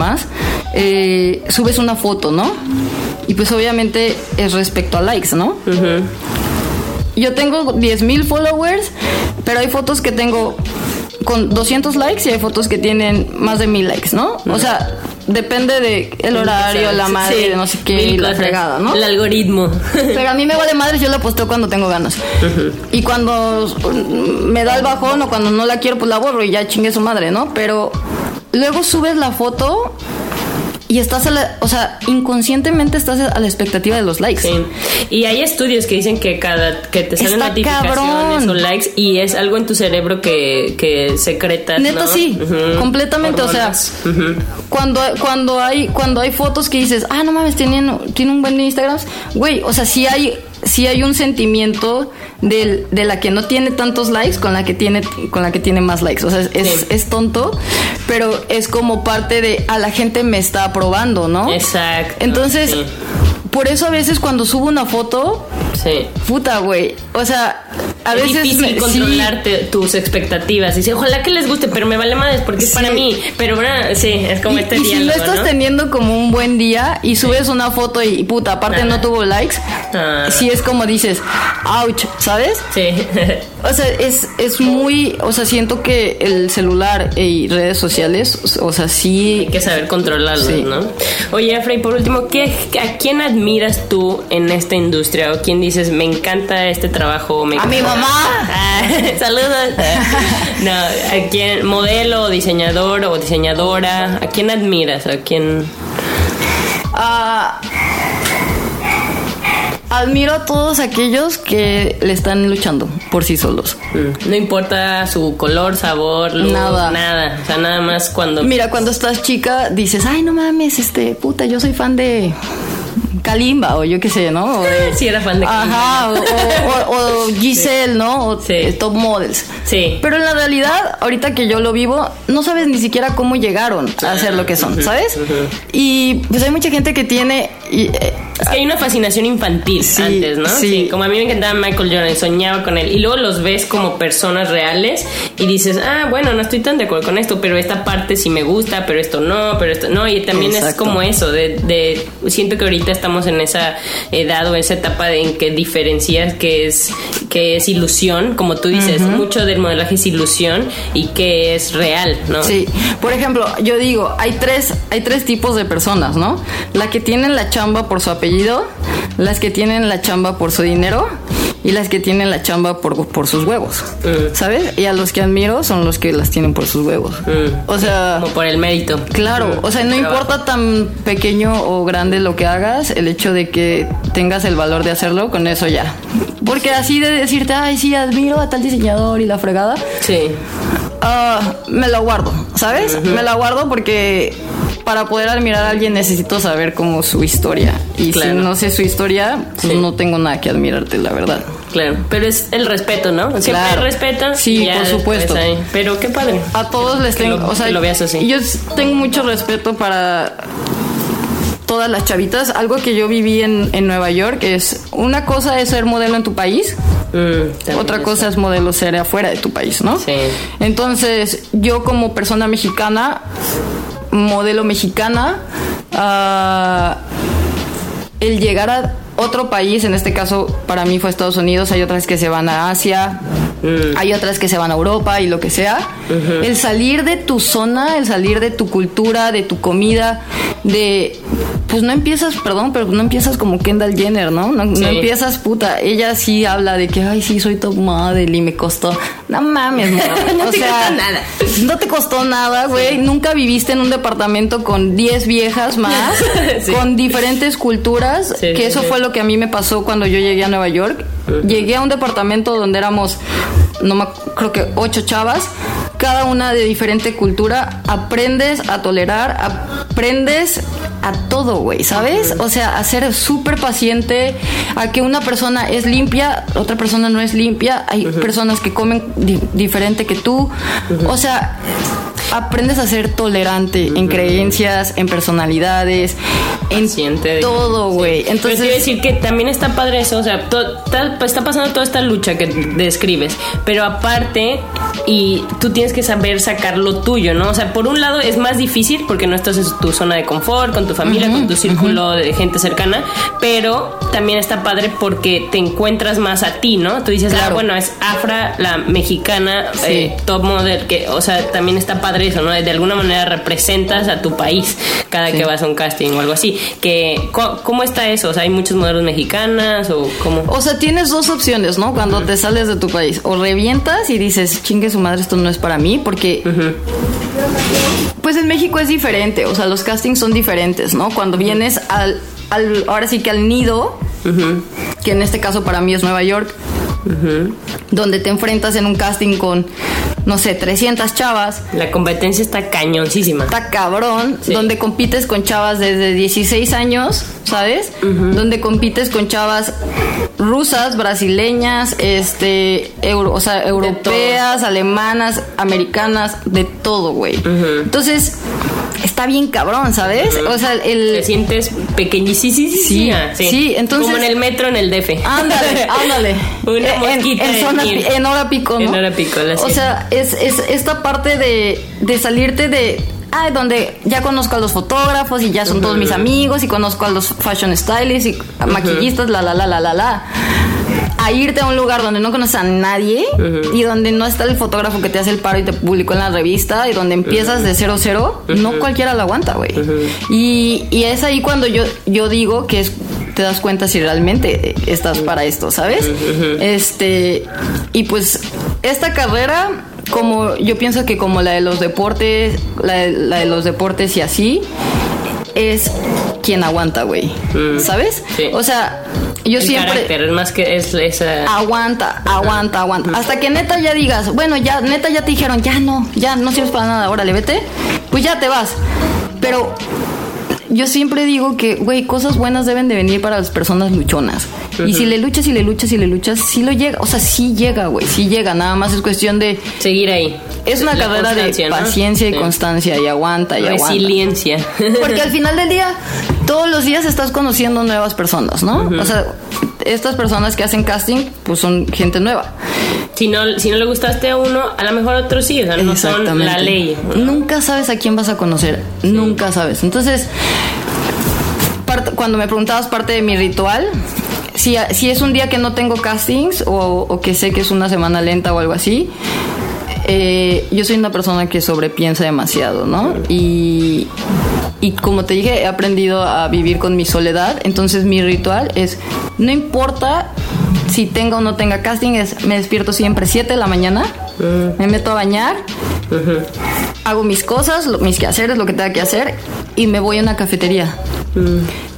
Eh, subes una foto, ¿no? Y pues obviamente es respecto a likes, ¿no? Yo tengo 10 mil followers, pero hay fotos que tengo con 200 likes y hay fotos que tienen más de mil likes, ¿no? O sea, depende de el horario, la madre, Sí, de no sé qué, y la fregada, ¿no? El algoritmo. (laughs) Pero a mí me vale madre, yo la posteo cuando tengo ganas. Y cuando mm, me da el bajón o cuando no la quiero, pues la borro y ya chingue su madre, ¿no? Pero luego subes la foto y estás a la, o sea, inconscientemente estás a la expectativa de los likes. Sí. Y hay estudios que dicen que cada que te salen Está notificaciones cabrón. o likes y es algo en tu cerebro que, que secretas. Neta ¿no? sí, completamente, o sea, cuando cuando hay cuando hay fotos que dices, "Ah, no mames, tienen tiene un buen Instagram." Güey, o sea, sí hay sí hay un sentimiento del- de la que no tiene tantos likes con la que tiene con la que tiene más likes. O sea, es, Sí. es tonto, pero es como parte de a la gente me está aprobando, ¿no? Exacto. Entonces, sí. Por eso a veces cuando subo una foto, Sí. puta, güey, o sea, a es veces difícil me- sí. controlarte tus expectativas. Dice, ojalá que les guste, pero me vale madres porque es Sí. para mí. Pero bueno, sí, es como y, este y si lo estás ¿no? teniendo como un buen día y subes una foto y puta, aparte no tuvo likes, Ah. sí es como dices, ouch, ¿sabes? Sí. (laughs) O sea, es, es muy, o sea, siento que el celular y redes sociales, o sea, sí... Hay que saber controlarlos, Sí. ¿no? Oye, Efraín, por último, ¿qué, ¿a quién admiras tú en esta industria? ¿O quién dices, me encanta este trabajo? Me ¡A mi mamá! Ah, (laughs) Saludos. (laughs) No, ¿a quién? ¿Modelo, diseñador o diseñadora? ¿A quién admiras? ¿A quién...? Ah, admiro a todos aquellos que le están luchando por sí solos. Mm, No importa su color, sabor, luz, Nada. nada. O sea, nada más cuando... Mira, cuando estás chica dices, ay, no mames, este, puta, yo soy fan de Kalimba o yo qué sé, ¿no? De- (laughs) Sí, era fan de Ajá, o, o- o- o (laughs) Giselle, ¿no? O Sí. eh, Top Models. Sí. Pero en la realidad, ahorita que yo lo vivo, no sabes ni siquiera cómo llegaron a ser lo que son, ¿sabes? Y pues hay mucha gente que tiene... y, eh, Es que hay una fascinación infantil Sí, antes, ¿no? sí. Como a mí me encantaba Michael Jordan, soñaba con él. Y luego los ves como personas reales y dices, ah, bueno, no estoy tan de acuerdo con esto, pero esta parte sí me gusta, pero esto no, pero esto no. Y también es Exacto. como eso, de, de- siento que ahorita estamos en esa edad o esa etapa en que diferencias que es, que es ilusión, como tú dices, mucho del modelaje es ilusión y que es real, ¿no? Sí, por ejemplo, yo digo, hay tres, hay tres tipos de personas, ¿no? La que tienen la chamba por su apellido, las que tienen la chamba por su dinero y las que tienen la chamba por, por sus huevos, Mm. ¿sabes? Y a los que admiro son los que las tienen por sus huevos. O sea, Como por el mérito. Claro, o sea, no importa tan pequeño o grande lo que hagas, el hecho de que tengas el valor de hacerlo, con eso ya. Porque así de decirte, ay, sí, admiro a tal diseñador y la fregada, Sí. ah, me la guardo, ¿sabes? Me la guardo porque para poder admirar a alguien necesito saber como su historia. Y Claro. si no sé su historia, pues Sí. no tengo nada que admirarte, la verdad. Claro, pero es el respeto, ¿no? Siempre Claro. hay respeto. Sí, por supuesto. Pero qué padre. A todos les tengo, lo- o sea, que lo veas así. yo tengo mucho respeto para todas las chavitas. Algo que yo viví en, en Nueva York es una cosa es ser modelo en tu país, Mm, otra cosa es modelo ser afuera de tu país, ¿no? Sí. Entonces, yo como persona mexicana, modelo mexicana, ah, el llegar a otro país, en este caso para mí fue Estados Unidos, hay otras que se van a Asia, hay otras que se van a Europa y lo que sea. El salir de tu zona, el salir de tu cultura, de tu comida, de... Pues no empiezas, perdón, pero no empiezas como Kendall Jenner, ¿no? No, empiezas puta. Ella sí habla de que, ay, sí, soy top model y me costó. No mames, no. (laughs) Te sea, costó nada. No te costó nada, güey. Nunca viviste en un departamento con 10 viejas más, (laughs) Sí. con diferentes culturas, que eso fue lo que a mí me pasó cuando yo llegué a Nueva York. Llegué a un departamento donde éramos, no me, creo que ocho chavas, cada una de diferente cultura. Aprendes a tolerar, aprendes a todo, güey, ¿sabes? O sea, a ser súper paciente, a que una persona es limpia, otra persona no es limpia, hay personas que comen di- diferente que tú, o sea, aprendes a ser tolerante en creencias, en personalidades, en Paciente. todo, güey. Pero te iba a Entonces, decir que también está padre eso, o sea, to- está, está pasando toda esta lucha que describes, pero aparte, y tú tienes que saber sacar lo tuyo, ¿no? O sea, por un lado es más difícil porque no estás en tu zona de confort, con tu familia, con tu círculo de gente cercana, pero también está padre porque te encuentras más a ti, ¿no? Tú dices, ah, bueno, es Afra, la mexicana, Sí. eh, top model, que, o sea, también está padre eso, ¿no? De alguna manera representas a tu país cada Sí. que vas a un casting o algo así. Que, ¿Cómo está eso? O sea, ¿hay muchos modelos mexicanas o cómo? o sea, tienes dos opciones, ¿no? Cuando te sales de tu país. O revientas y dices, chingue su madre, esto no es para mí, porque... Pues en México es diferente, o sea, los castings son diferentes, ¿no? Cuando vienes al, al ahora sí que al nido, que en este caso para mí es Nueva York, donde te enfrentas en un casting con, no sé, 300 chavas, La competencia está cañoncísima. está cabrón, Sí. donde compites con chavas desde 16 años, ¿sabes? Donde compites con chavas rusas, brasileñas, este, euro- o sea, europeas, alemanas, americanas, de todo, güey. Entonces, está bien cabrón, ¿sabes? O sea, Te el... sientes pequeñísima. Sí, sí, entonces- Como en el metro en el DF. Ándale, (laughs) ándale. Una mosquita en, zona hora pico, ¿no? En hora pico, la O sí. sea, es, es esta parte de, de salirte de. Ay, donde ya conozco a los fotógrafos y ya son todos mis amigos y conozco a los fashion stylists y maquillistas, la, la, la, la, la, la. A irte a un lugar donde no conoces a nadie y donde no está el fotógrafo que te hace el paro y te publicó en la revista y donde empiezas de cero cero, no cualquiera lo aguanta, güey. y, y es ahí cuando yo, yo digo que es te das cuenta si realmente estás para esto, ¿sabes? Este, y pues esta carrera, como yo pienso que como la de los deportes, la de, la de los deportes y así, es quien aguanta, güey. ¿Sabes? Sí. O sea, yo el siempre... carácter, es más que es esa... Aguanta, aguanta, aguanta. Hasta que neta ya digas, bueno, ya, neta ya te dijeron, ya no, ya no sirves para nada, órale, vete. Pues ya te vas. Pero yo siempre digo que, güey, cosas buenas deben de venir para las personas luchonas. Y si le luchas y le luchas y le luchas, sí lo llega. O sea, sí llega, güey, sí llega. Nada más es cuestión de... Seguir ahí. Es una La carrera de paciencia y Sí. constancia y aguanta y aguanta. Resiliencia. Porque al final del día, todos los días estás conociendo nuevas personas, ¿no? O sea, estas personas que hacen casting, pues son gente nueva. si, no, si no le gustaste a uno, a lo mejor a otro sí. O sea, no son la ley. Nunca sabes a quién vas a conocer. Nunca sabes. Entonces, cuando me preguntabas parte de mi ritual, si, si es un día que no tengo castings o, o que sé que es una semana lenta o algo así, eh, yo soy una persona que sobrepiensa demasiado, ¿no? Y, y como te dije, he aprendido a vivir con mi soledad. Entonces mi ritual es, no importa si tenga o no tenga casting, es me despierto siempre 7 de la mañana, me meto a bañar, hago mis cosas, lo- mis quehaceres, lo que tenga que hacer y me voy a una cafetería.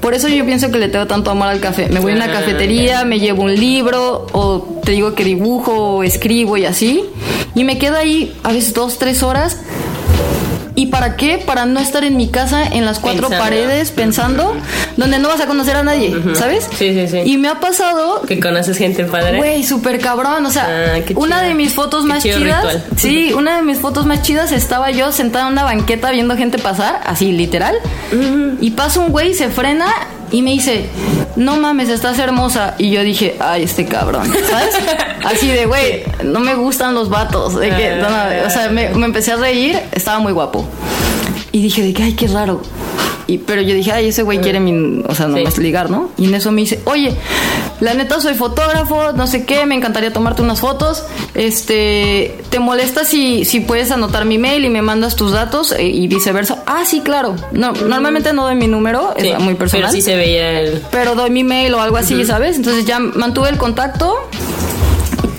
Por eso yo pienso que le tengo tanto amor al café. Me voy a una Ah, cafetería, me llevo un libro o te digo que dibujo o escribo y así. Y me quedo ahí a veces dos, tres horas. ¿Y para qué? Para no estar en mi casa en las cuatro Pensando. paredes pensando, donde no vas a conocer a nadie, ¿sabes? Sí, sí, sí. Y me ha pasado Que conoces gente padre. Güey, súper cabrón. O sea, Ah, una de mis fotos Qué más chidas. ritual. Sí, (laughs) una de mis fotos más chidas estaba yo sentada en una banqueta viendo gente pasar, así literal. Y pasa un güey, se frena y me dice, no mames, estás hermosa. Y yo dije, ay, este cabrón, ¿sabes? (laughs) Así de, güey, no me gustan los vatos. De que, no, no, o sea, me, me empecé a reír, estaba muy guapo. Y dije, de que, ay, qué raro. Y, pero yo dije, ay, ese güey quiere mi, o sea, nomás Sí. ligar, ¿no? Y en eso me dice, oye, la neta soy fotógrafo, no sé qué, me encantaría tomarte unas fotos. Este, ¿te molesta si, si puedes anotar mi mail y me mandas tus datos E- y viceversa? Ah, sí, claro. No, normalmente no doy mi número, Sí, es muy personal. Pero sí se veía el. pero doy mi mail o algo así, ¿sabes? Entonces ya mantuve el contacto.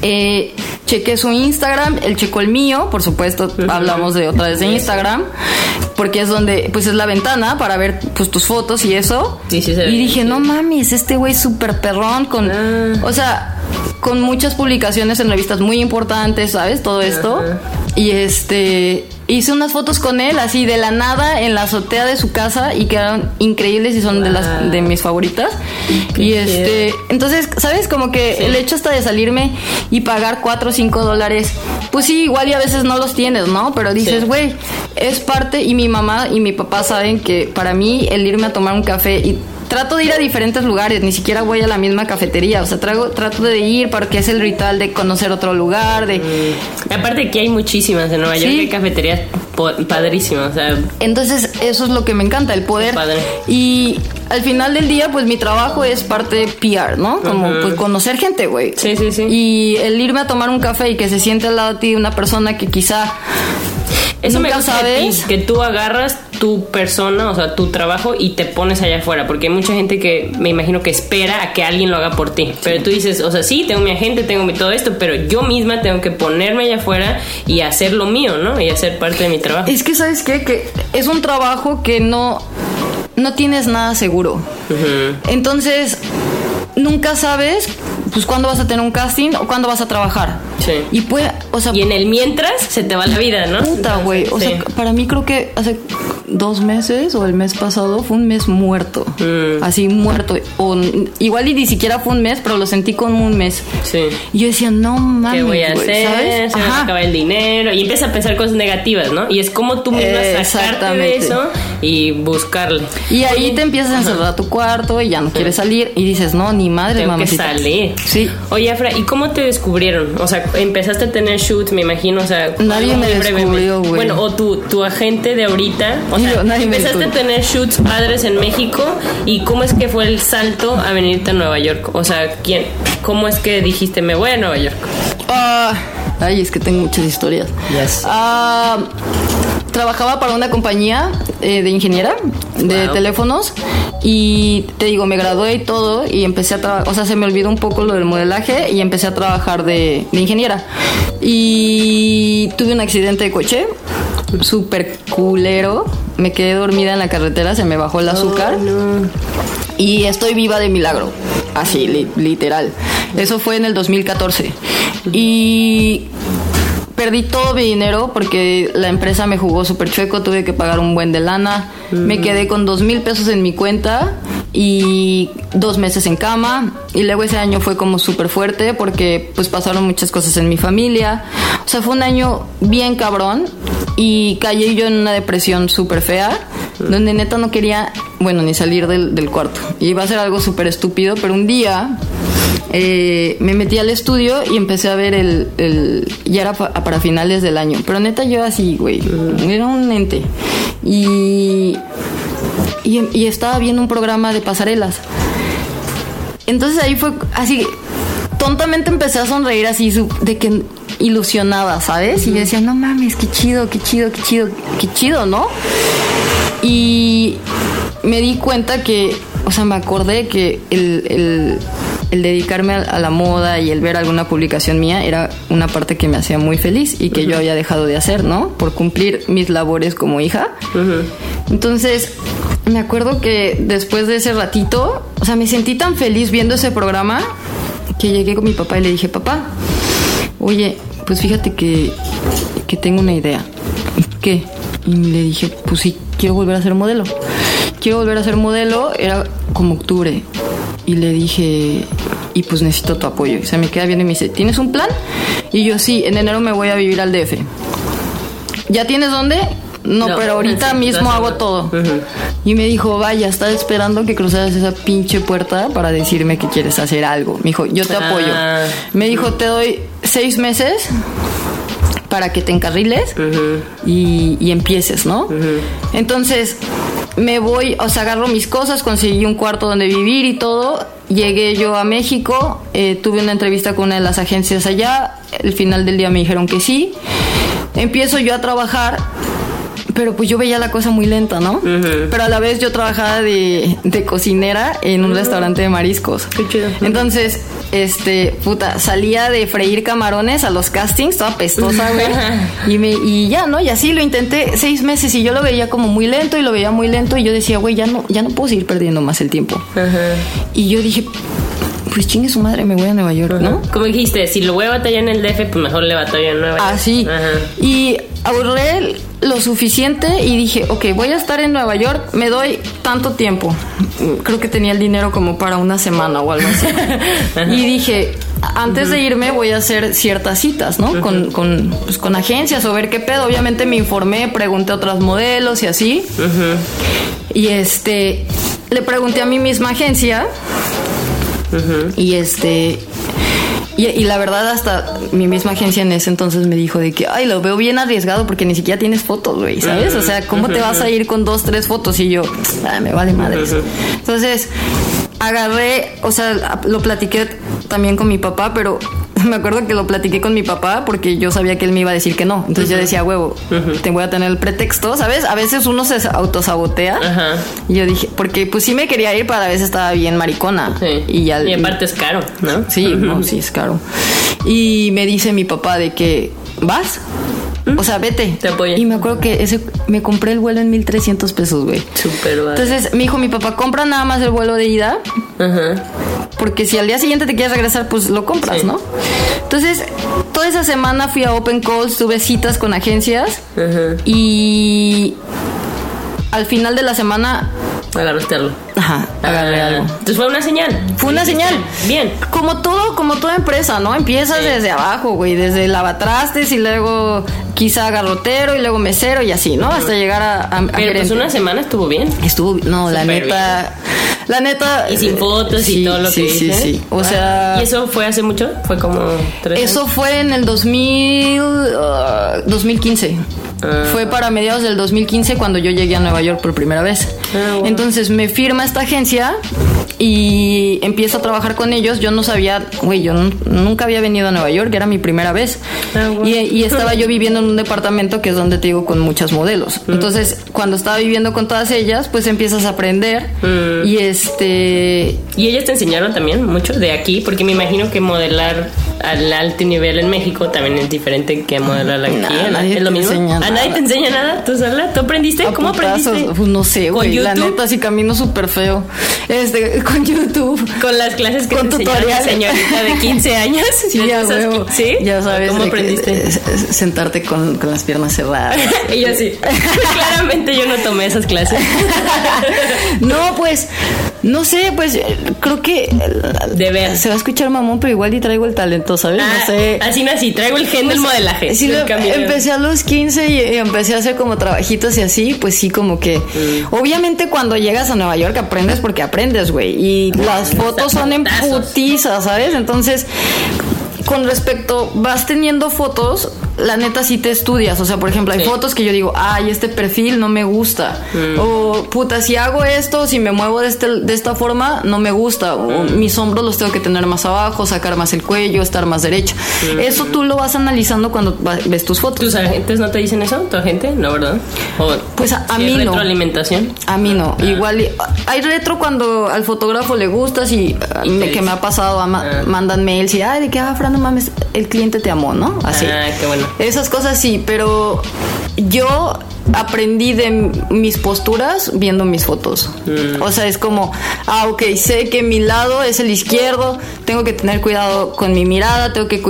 Eh, chequé su Instagram, él checó el mío, por supuesto, hablamos de otra vez de Instagram, porque es donde, pues es la ventana para ver pues tus fotos y eso. Sí, sí, y dije, bien, no mames, este güey súper perrón con, Ah. o sea, con muchas publicaciones en revistas muy importantes, ¿sabes? Todo esto. Y este, hice unas fotos con él así de la nada en la azotea de su casa y quedaron increíbles y son de las de mis favoritas. y este, entonces, ¿sabes? Como que el hecho hasta de salirme y pagar 4 o 5 dólares, pues sí, igual y a veces no los tienes, ¿no? Pero dices, Sí. güey, es parte y mi mamá y mi papá saben que para mí el irme a tomar un café y trato de ir a diferentes lugares, ni siquiera voy a la misma cafetería, o sea, trago, trato de ir porque es el ritual de conocer otro lugar, de... Aparte que hay muchísimas en Nueva York, Sí. hay cafeterías padrísimas. O sea, Entonces, eso es lo que me encanta, el poder. Padre. Y al final del día, pues mi trabajo es parte PR, ¿no? Como pues conocer gente, güey. Sí, sí, sí. Y el irme a tomar un café y que se siente al lado de ti una persona que quizá eso me nunca gusta de ti, sabes. que tú agarras tu persona, o sea, tu trabajo y te pones allá afuera. Porque hay mucha gente que me imagino que espera a que alguien lo haga por ti. Pero tú dices, o sea, sí, tengo mi agente, tengo mi todo esto, pero yo misma tengo que ponerme allá afuera y hacer lo mío, ¿no? Y hacer parte de mi trabajo. Es que, ¿sabes qué? Que es un trabajo que no, no tienes nada seguro. Entonces, nunca sabes, pues, cuándo vas a tener un casting o cuándo vas a trabajar. Sí. Y puede, o sea, Y en el mientras se te va la vida, ¿no? puta, güey. O Sí. sea, para mí creo que hace dos meses o el mes pasado fue un mes muerto. Mm. Así, muerto. O, igual y ni siquiera fue un mes, pero lo sentí como un mes. Sí. Y yo decía, no mames, ¿Qué voy a güey, hacer? ¿sabes? Se me va a Ajá. acabar el dinero. Y empiezas a pensar cosas negativas, ¿no? Y es como tú misma sacarte de eso y buscarle. Y ahí te empiezas a encerrar a tu cuarto y ya no quieres salir y dices, no, ni madre, Tengo que mamacita. salir. Sí. Oye, Afra, ¿y cómo te descubrieron? O sea, empezaste a tener shoots, me imagino, o sea... Nadie me descubrió, güey. Bueno, o tu, tu agente de ahorita. O sea, nadie me empezaste a tener shoots padres en México y ¿cómo es que fue el salto a venirte a Nueva York? O sea, ¿quién, ¿cómo es que dijiste, me voy a Nueva York? Ah, ay, es que tengo muchas historias. Yes. Ah, trabajaba para una compañía eh, de ingeniera de Wow. teléfonos y te digo, me gradué y todo y empecé a trabajar, o sea, se me olvidó un poco lo del modelaje y empecé a trabajar de, de ingeniera. Y tuve un accidente de coche, súper culero, me quedé dormida en la carretera, se me bajó el azúcar y estoy viva de milagro. Así, li- literal. Eso fue en el 2014. Y perdí todo mi dinero porque la empresa me jugó súper chueco, tuve que pagar un buen de lana. Me quedé con dos mil pesos en mi cuenta y dos meses en cama. Y luego ese año fue como súper fuerte porque pues pasaron muchas cosas en mi familia. O sea, fue un año bien cabrón y caí yo en una depresión súper fea donde neta no quería, bueno, ni salir del, del cuarto. Y iba a ser algo súper estúpido, pero un día eh, me metí al estudio y empecé a ver el, el- ya era pa- para finales del año, pero neta yo así, güey, era un ente. Y y, estaba viendo un programa de pasarelas. Entonces ahí fue así, tontamente empecé a sonreír así de que ilusionada, ¿sabes? Y yo decía, no mames, qué chido, qué chido, qué chido, qué chido, ¿no? Y me di cuenta que, o sea, me acordé que el- el dedicarme a, la moda y el ver alguna publicación mía era una parte que me hacía muy feliz y que yo había dejado de hacer, ¿no? Por cumplir mis labores como hija. Entonces, me acuerdo que después de ese ratito, o sea, me sentí tan feliz viendo ese programa que llegué con mi papá y le dije, papá, oye, pues fíjate que, que tengo una idea. ¿Qué? Y le dije, pues sí, quiero volver a ser modelo. Quiero volver a ser modelo, era como octubre. Y le dije, y pues necesito tu apoyo. Y se me queda viendo y me dice, ¿tienes un plan? Y yo, sí, en enero me voy a vivir al DF. ¿Ya tienes dónde? No, No, pero ahorita sí, mismo hago todo. Y me dijo, vaya, estaba esperando que cruzaras esa pinche puerta para decirme que quieres hacer algo. Me dijo, yo te Ah. apoyo. Me dijo, te doy seis meses para que te encarriles y, y empieces, ¿no? Entonces, me voy, o sea, agarro mis cosas, conseguí un cuarto donde vivir y todo. Llegué yo a México, eh, tuve una entrevista con una de las agencias allá. El final del día me dijeron que sí. Empiezo yo a trabajar. Pero pues yo veía la cosa muy lenta, ¿no? Pero a la vez yo trabajaba de, de cocinera en un restaurante de mariscos. Qué chido. Entonces, este, puta, salía de freír camarones a los castings, toda pestosa, güey. (laughs) Y, me, y ya, ¿no? Y así lo intenté seis meses y yo lo veía como muy lento y lo veía muy lento y yo decía, güey, ya no, ya no puedo seguir perdiendo más el tiempo. Y yo dije, pues chingue su madre, me voy a Nueva York, ¿no? Como dijiste, si lo voy a batallar en el DF, pues mejor le batallo en Nueva York. Así. Ajá. Y ahorré lo suficiente y dije, ok, voy a estar en Nueva York, me doy tanto tiempo. Creo que tenía el dinero como para una semana o algo así. (laughs) y dije, antes de irme voy a hacer ciertas citas, ¿no? Con, con, pues, con agencias o ver qué pedo. Obviamente me informé, pregunté a otros modelos y así. Y este, le pregunté a mi misma agencia. Y este. Y, y la verdad, hasta mi misma agencia en ese entonces me dijo de que, ay, lo veo bien arriesgado porque ni siquiera tienes fotos, güey, ¿sabes? O sea, ¿cómo te vas a ir con dos, tres fotos? Y yo, "Ah, me vale madres. Entonces, agarré, o sea, lo platiqué también con mi papá, pero (laughs) me acuerdo que lo platiqué con mi papá porque yo sabía que él me iba a decir que no. Entonces yo decía, huevo, te voy a tener el pretexto, ¿sabes? A veces uno se autosabotea. Ajá. Y yo dije, porque pues sí me quería ir, pero a veces estaba bien maricona. Sí. Y ya. Y aparte es caro, ¿no? Sí, no, sí, es caro. Y me dice mi papá de que, ¿vas? O sea, vete. Te apoya. Y me acuerdo que ese, me compré el vuelo en 1300 pesos, güey. Súper barato. Entonces me dijo mi papá, compra nada más el vuelo de ida, Ajá. porque si al día siguiente te quieres regresar, pues lo compras, Sí. ¿no? Entonces, toda esa semana fui a Open Calls, tuve citas con agencias Ajá. y al final de la semana, Agarraste algo. ajá, agarré Ah, algo. Entonces fue una señal. Fue una señal. Bien. Como todo, como toda empresa, ¿no? Empiezas Sí. desde abajo, güey, desde lavatrastes y luego quizá garrotero y luego mesero y así, ¿no? Hasta llegar a, a, a Pero pues una semana estuvo bien. Estuvo, no, la neta, la neta. Y sin fotos sí, y todo lo sí, que Sí, dice. sí, O Ah, sea. ¿Y eso fue hace mucho? Fue como tres Eso fue en el 2000, ah, 2015. Ah. Fue para mediados del 2015 cuando yo llegué a Nueva York por primera vez. Bueno. Entonces me firma esta agencia y empiezo a trabajar con ellos. Yo no sabía, güey, yo nun- nunca había venido a Nueva York, era mi primera vez. Ah, y, y estaba yo viviendo en un departamento que es donde te digo con muchas modelos. Mm. Entonces, cuando estaba viviendo con todas ellas, pues empiezas a aprender. Mm. Y este. ¿Y ellas te enseñaron también mucho de aquí? Porque me imagino que modelar al alto nivel en México también es diferente que modelar aquí. Nadie ¿Es lo te mismo? ¿A nadie te enseña nada? ¿Tú sola? ¿Tú aprendiste? A ¿Cómo putazos. aprendiste? Pues no sé, ¿Con güey. La neta, sí camino súper feo. Este, con YouTube. Con las clases que Con te enseñaron tutoriales. señorita de 15 (laughs) años. Sí, ¿De ya, huevo. ¿Sí? Ya sabes. ¿Cómo aprendiste? eh, eh, sentarte con, con las piernas cerradas. (laughs) y yo sí. (laughs) Claramente yo no tomé esas clases. no, pues, no sé, pues eh, creo que. eh, De ver. Se va a escuchar mamón, pero igual y traigo el talento, ¿sabes? Ah, no sé. Así nací. Traigo el gen del modelaje. Sí, del lo- empecé a los 15 y, y empecé a hacer como trabajitos y así, pues sí, como que. Mm. Obviamente, cuando llegas a Nueva York aprendes porque aprendes, güey. Y las fotos son en putiza, ¿sabes? Entonces. Con respecto, vas teniendo fotos, la neta sí te estudias. O sea, por ejemplo, hay Sí. fotos que yo digo, ay, este perfil no me gusta. O, puta, si hago esto, si me muevo de, este, de esta forma, no me gusta. O mis hombros los tengo que tener más abajo, sacar más el cuello, estar más derecho. Eso tú lo vas analizando cuando ves tus fotos. ¿Tus agentes no te dicen eso? ¿Tu agente? No, ¿verdad? O, Pues a- a si es mí no. retroalimentación. A mí no, igual y- hay retro cuando al fotógrafo le gustas y, ah, Y me- que me ha pasado, ama- Ah. mandan mails y ay de que ah Fran no mames, el cliente te amó, ¿no? Así. Ah, qué bueno. Esas cosas sí, pero yo aprendí de mis posturas viendo mis fotos. Mm. O sea, es como, ah, ok, sé que mi lado es el izquierdo, tengo que tener cuidado con mi mirada, tengo que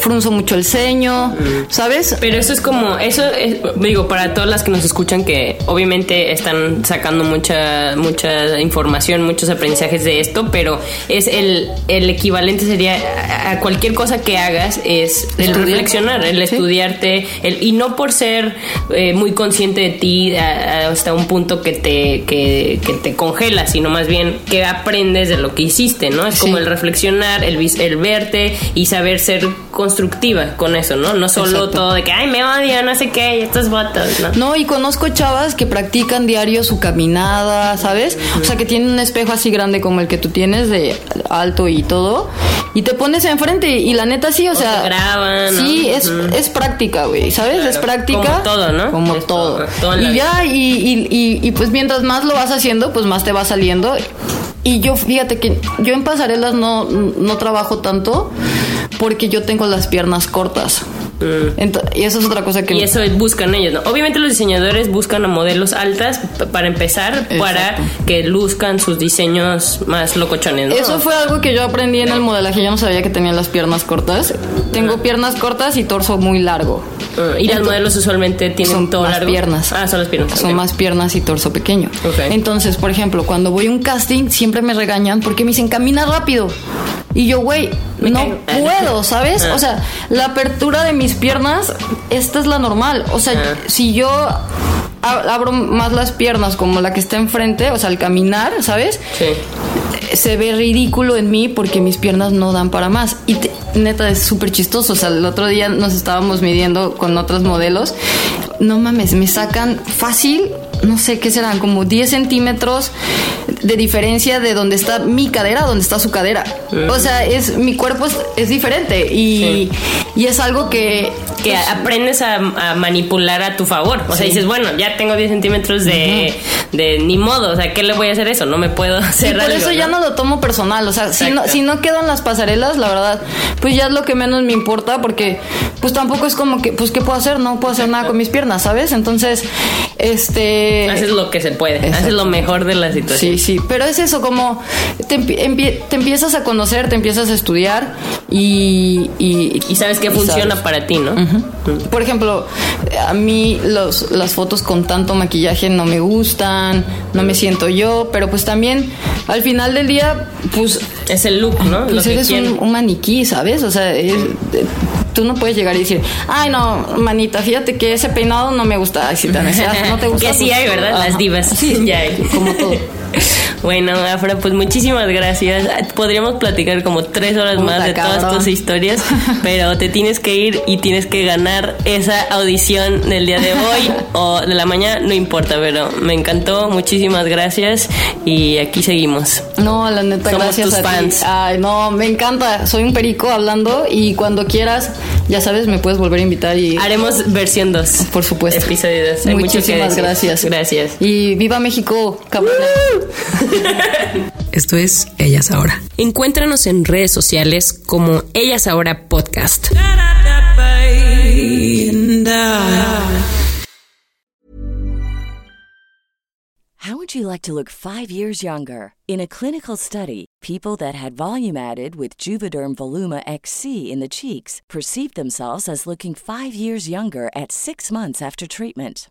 frunzo mucho el ceño, Mm. ¿sabes? Pero eso es como, eso es, digo, para todas las que nos escuchan que obviamente están sacando mucha, mucha información, muchos aprendizajes de esto, pero es el, el equivalente sería a, a cualquier cosa que hagas es el Estudiar. reflexionar, el Sí. estudiarte, el, y no por ser eh, muy consciente de ti hasta un punto que te, que, que te congela, sino más bien que aprendes de lo que hiciste, ¿no? Es como el reflexionar, el, el verte y saber ser constructiva con eso, ¿no? No solo Exacto. todo de que, ay, me odio, no sé qué, y estas botas, ¿no? No, y conozco chavas que practican diario su caminada, ¿sabes? O sea, que tienen un espejo así grande como el que tú tienes, de alto y todo, y te pones enfrente y la neta sí, o, sea... se graban, ¿no? Sí, es, es práctica, güey, ¿sabes? Es práctica. Como todo, ¿no? Como Es todo. Todo, y ya, y, y, y, y, pues mientras más lo vas haciendo, pues más te va saliendo. Y yo, fíjate que yo en pasarelas no, no trabajo tanto porque yo tengo las piernas cortas. Ento- y eso es otra cosa que... Y eso buscan ellos, ¿no? Obviamente los diseñadores buscan a modelos altas para empezar, para que luzcan sus diseños más locochones, ¿no? Eso fue algo que yo aprendí en el modelaje. Yo no sabía que tenía las piernas cortas. Tengo piernas cortas y torso muy largo. Ah, Y las Ento- modelos usualmente tienen son todo más largo. piernas. Ah, son las piernas. Son más piernas y torso pequeño. Ok. Entonces, por ejemplo, cuando voy a un casting, siempre me regañan porque me dicen camina rápido. Y yo, güey, no puedo, (laughs) ¿sabes? Ah. O sea, la apertura de mis piernas, esta es la normal. O sea, Ah. si yo ab- abro más las piernas como la que está enfrente, o sea, al caminar, ¿sabes? Sí. Se ve ridículo en mí porque mis piernas no dan para más. Y te- neta es súper chistoso. O sea, el otro día nos estábamos midiendo con otros modelos. No mames, me sacan fácil, no sé qué serán, como 10 centímetros de diferencia de donde está mi cadera a donde está su cadera. O sea, es mi cuerpo es, es diferente y, y es algo que... Que pues, aprendes a, a manipular a tu favor. O sea, dices, bueno, ya tengo 10 centímetros de, de ni modo. O sea, ¿qué le voy a hacer eso? No me puedo Sí, hacer por algo, eso ya no lo tomo personal. O sea, si no, si no quedan las pasarelas, la verdad, pues ya es lo que menos me importa porque pues tampoco es como que, pues, ¿qué puedo hacer? No puedo hacer nada con mis piernas, ¿sabes? Entonces, este... Haces lo que se puede. Haces lo mejor de la situación. Sí, sí, pero es eso, como te, empie- te empiezas a conocer, te empiezas a estudiar y... Y, Y sabes que y funciona sabes. para ti, ¿no? Por ejemplo, a mí los, las fotos con tanto maquillaje no me gustan, no me siento yo, pero pues también al final del día, pues Es el look, ¿no? Pues lo eres un, un maniquí, ¿sabes? O sea, es- tú no puedes llegar y decir, ay, no, manita, fíjate que ese peinado no me gusta. Ay, si te (laughs) deseas, no te gusta. Que sí pues, hay, ¿verdad? Las divas. Sí, (laughs) Ya hay. como todo. Bueno, Afra, pues muchísimas gracias. Podríamos platicar como tres horas Puta, más de todas tus historias, (laughs) pero te tienes que ir y tienes que ganar esa audición del día de hoy (laughs) o de la mañana, no importa, pero me encantó. Muchísimas gracias y aquí seguimos. No, la neta, Somos gracias tus a ti. fans. Ay, no, me encanta. Soy un perico hablando y cuando quieras, ya sabes, me puedes volver a invitar y... Haremos versión 2. Por supuesto. Episodio 2. Hay mucho que Muchísimas gracias. Gracias. Y viva México, cabrón. (laughs) (laughs) Esto es Ellas Ahora. Encuéntranos en redes sociales como Ellas Ahora Podcast. How would you like to look five years younger? In a clinical study, people that had volume added with Juvederm Voluma XC in the cheeks perceived themselves as looking five years younger at six months after treatment.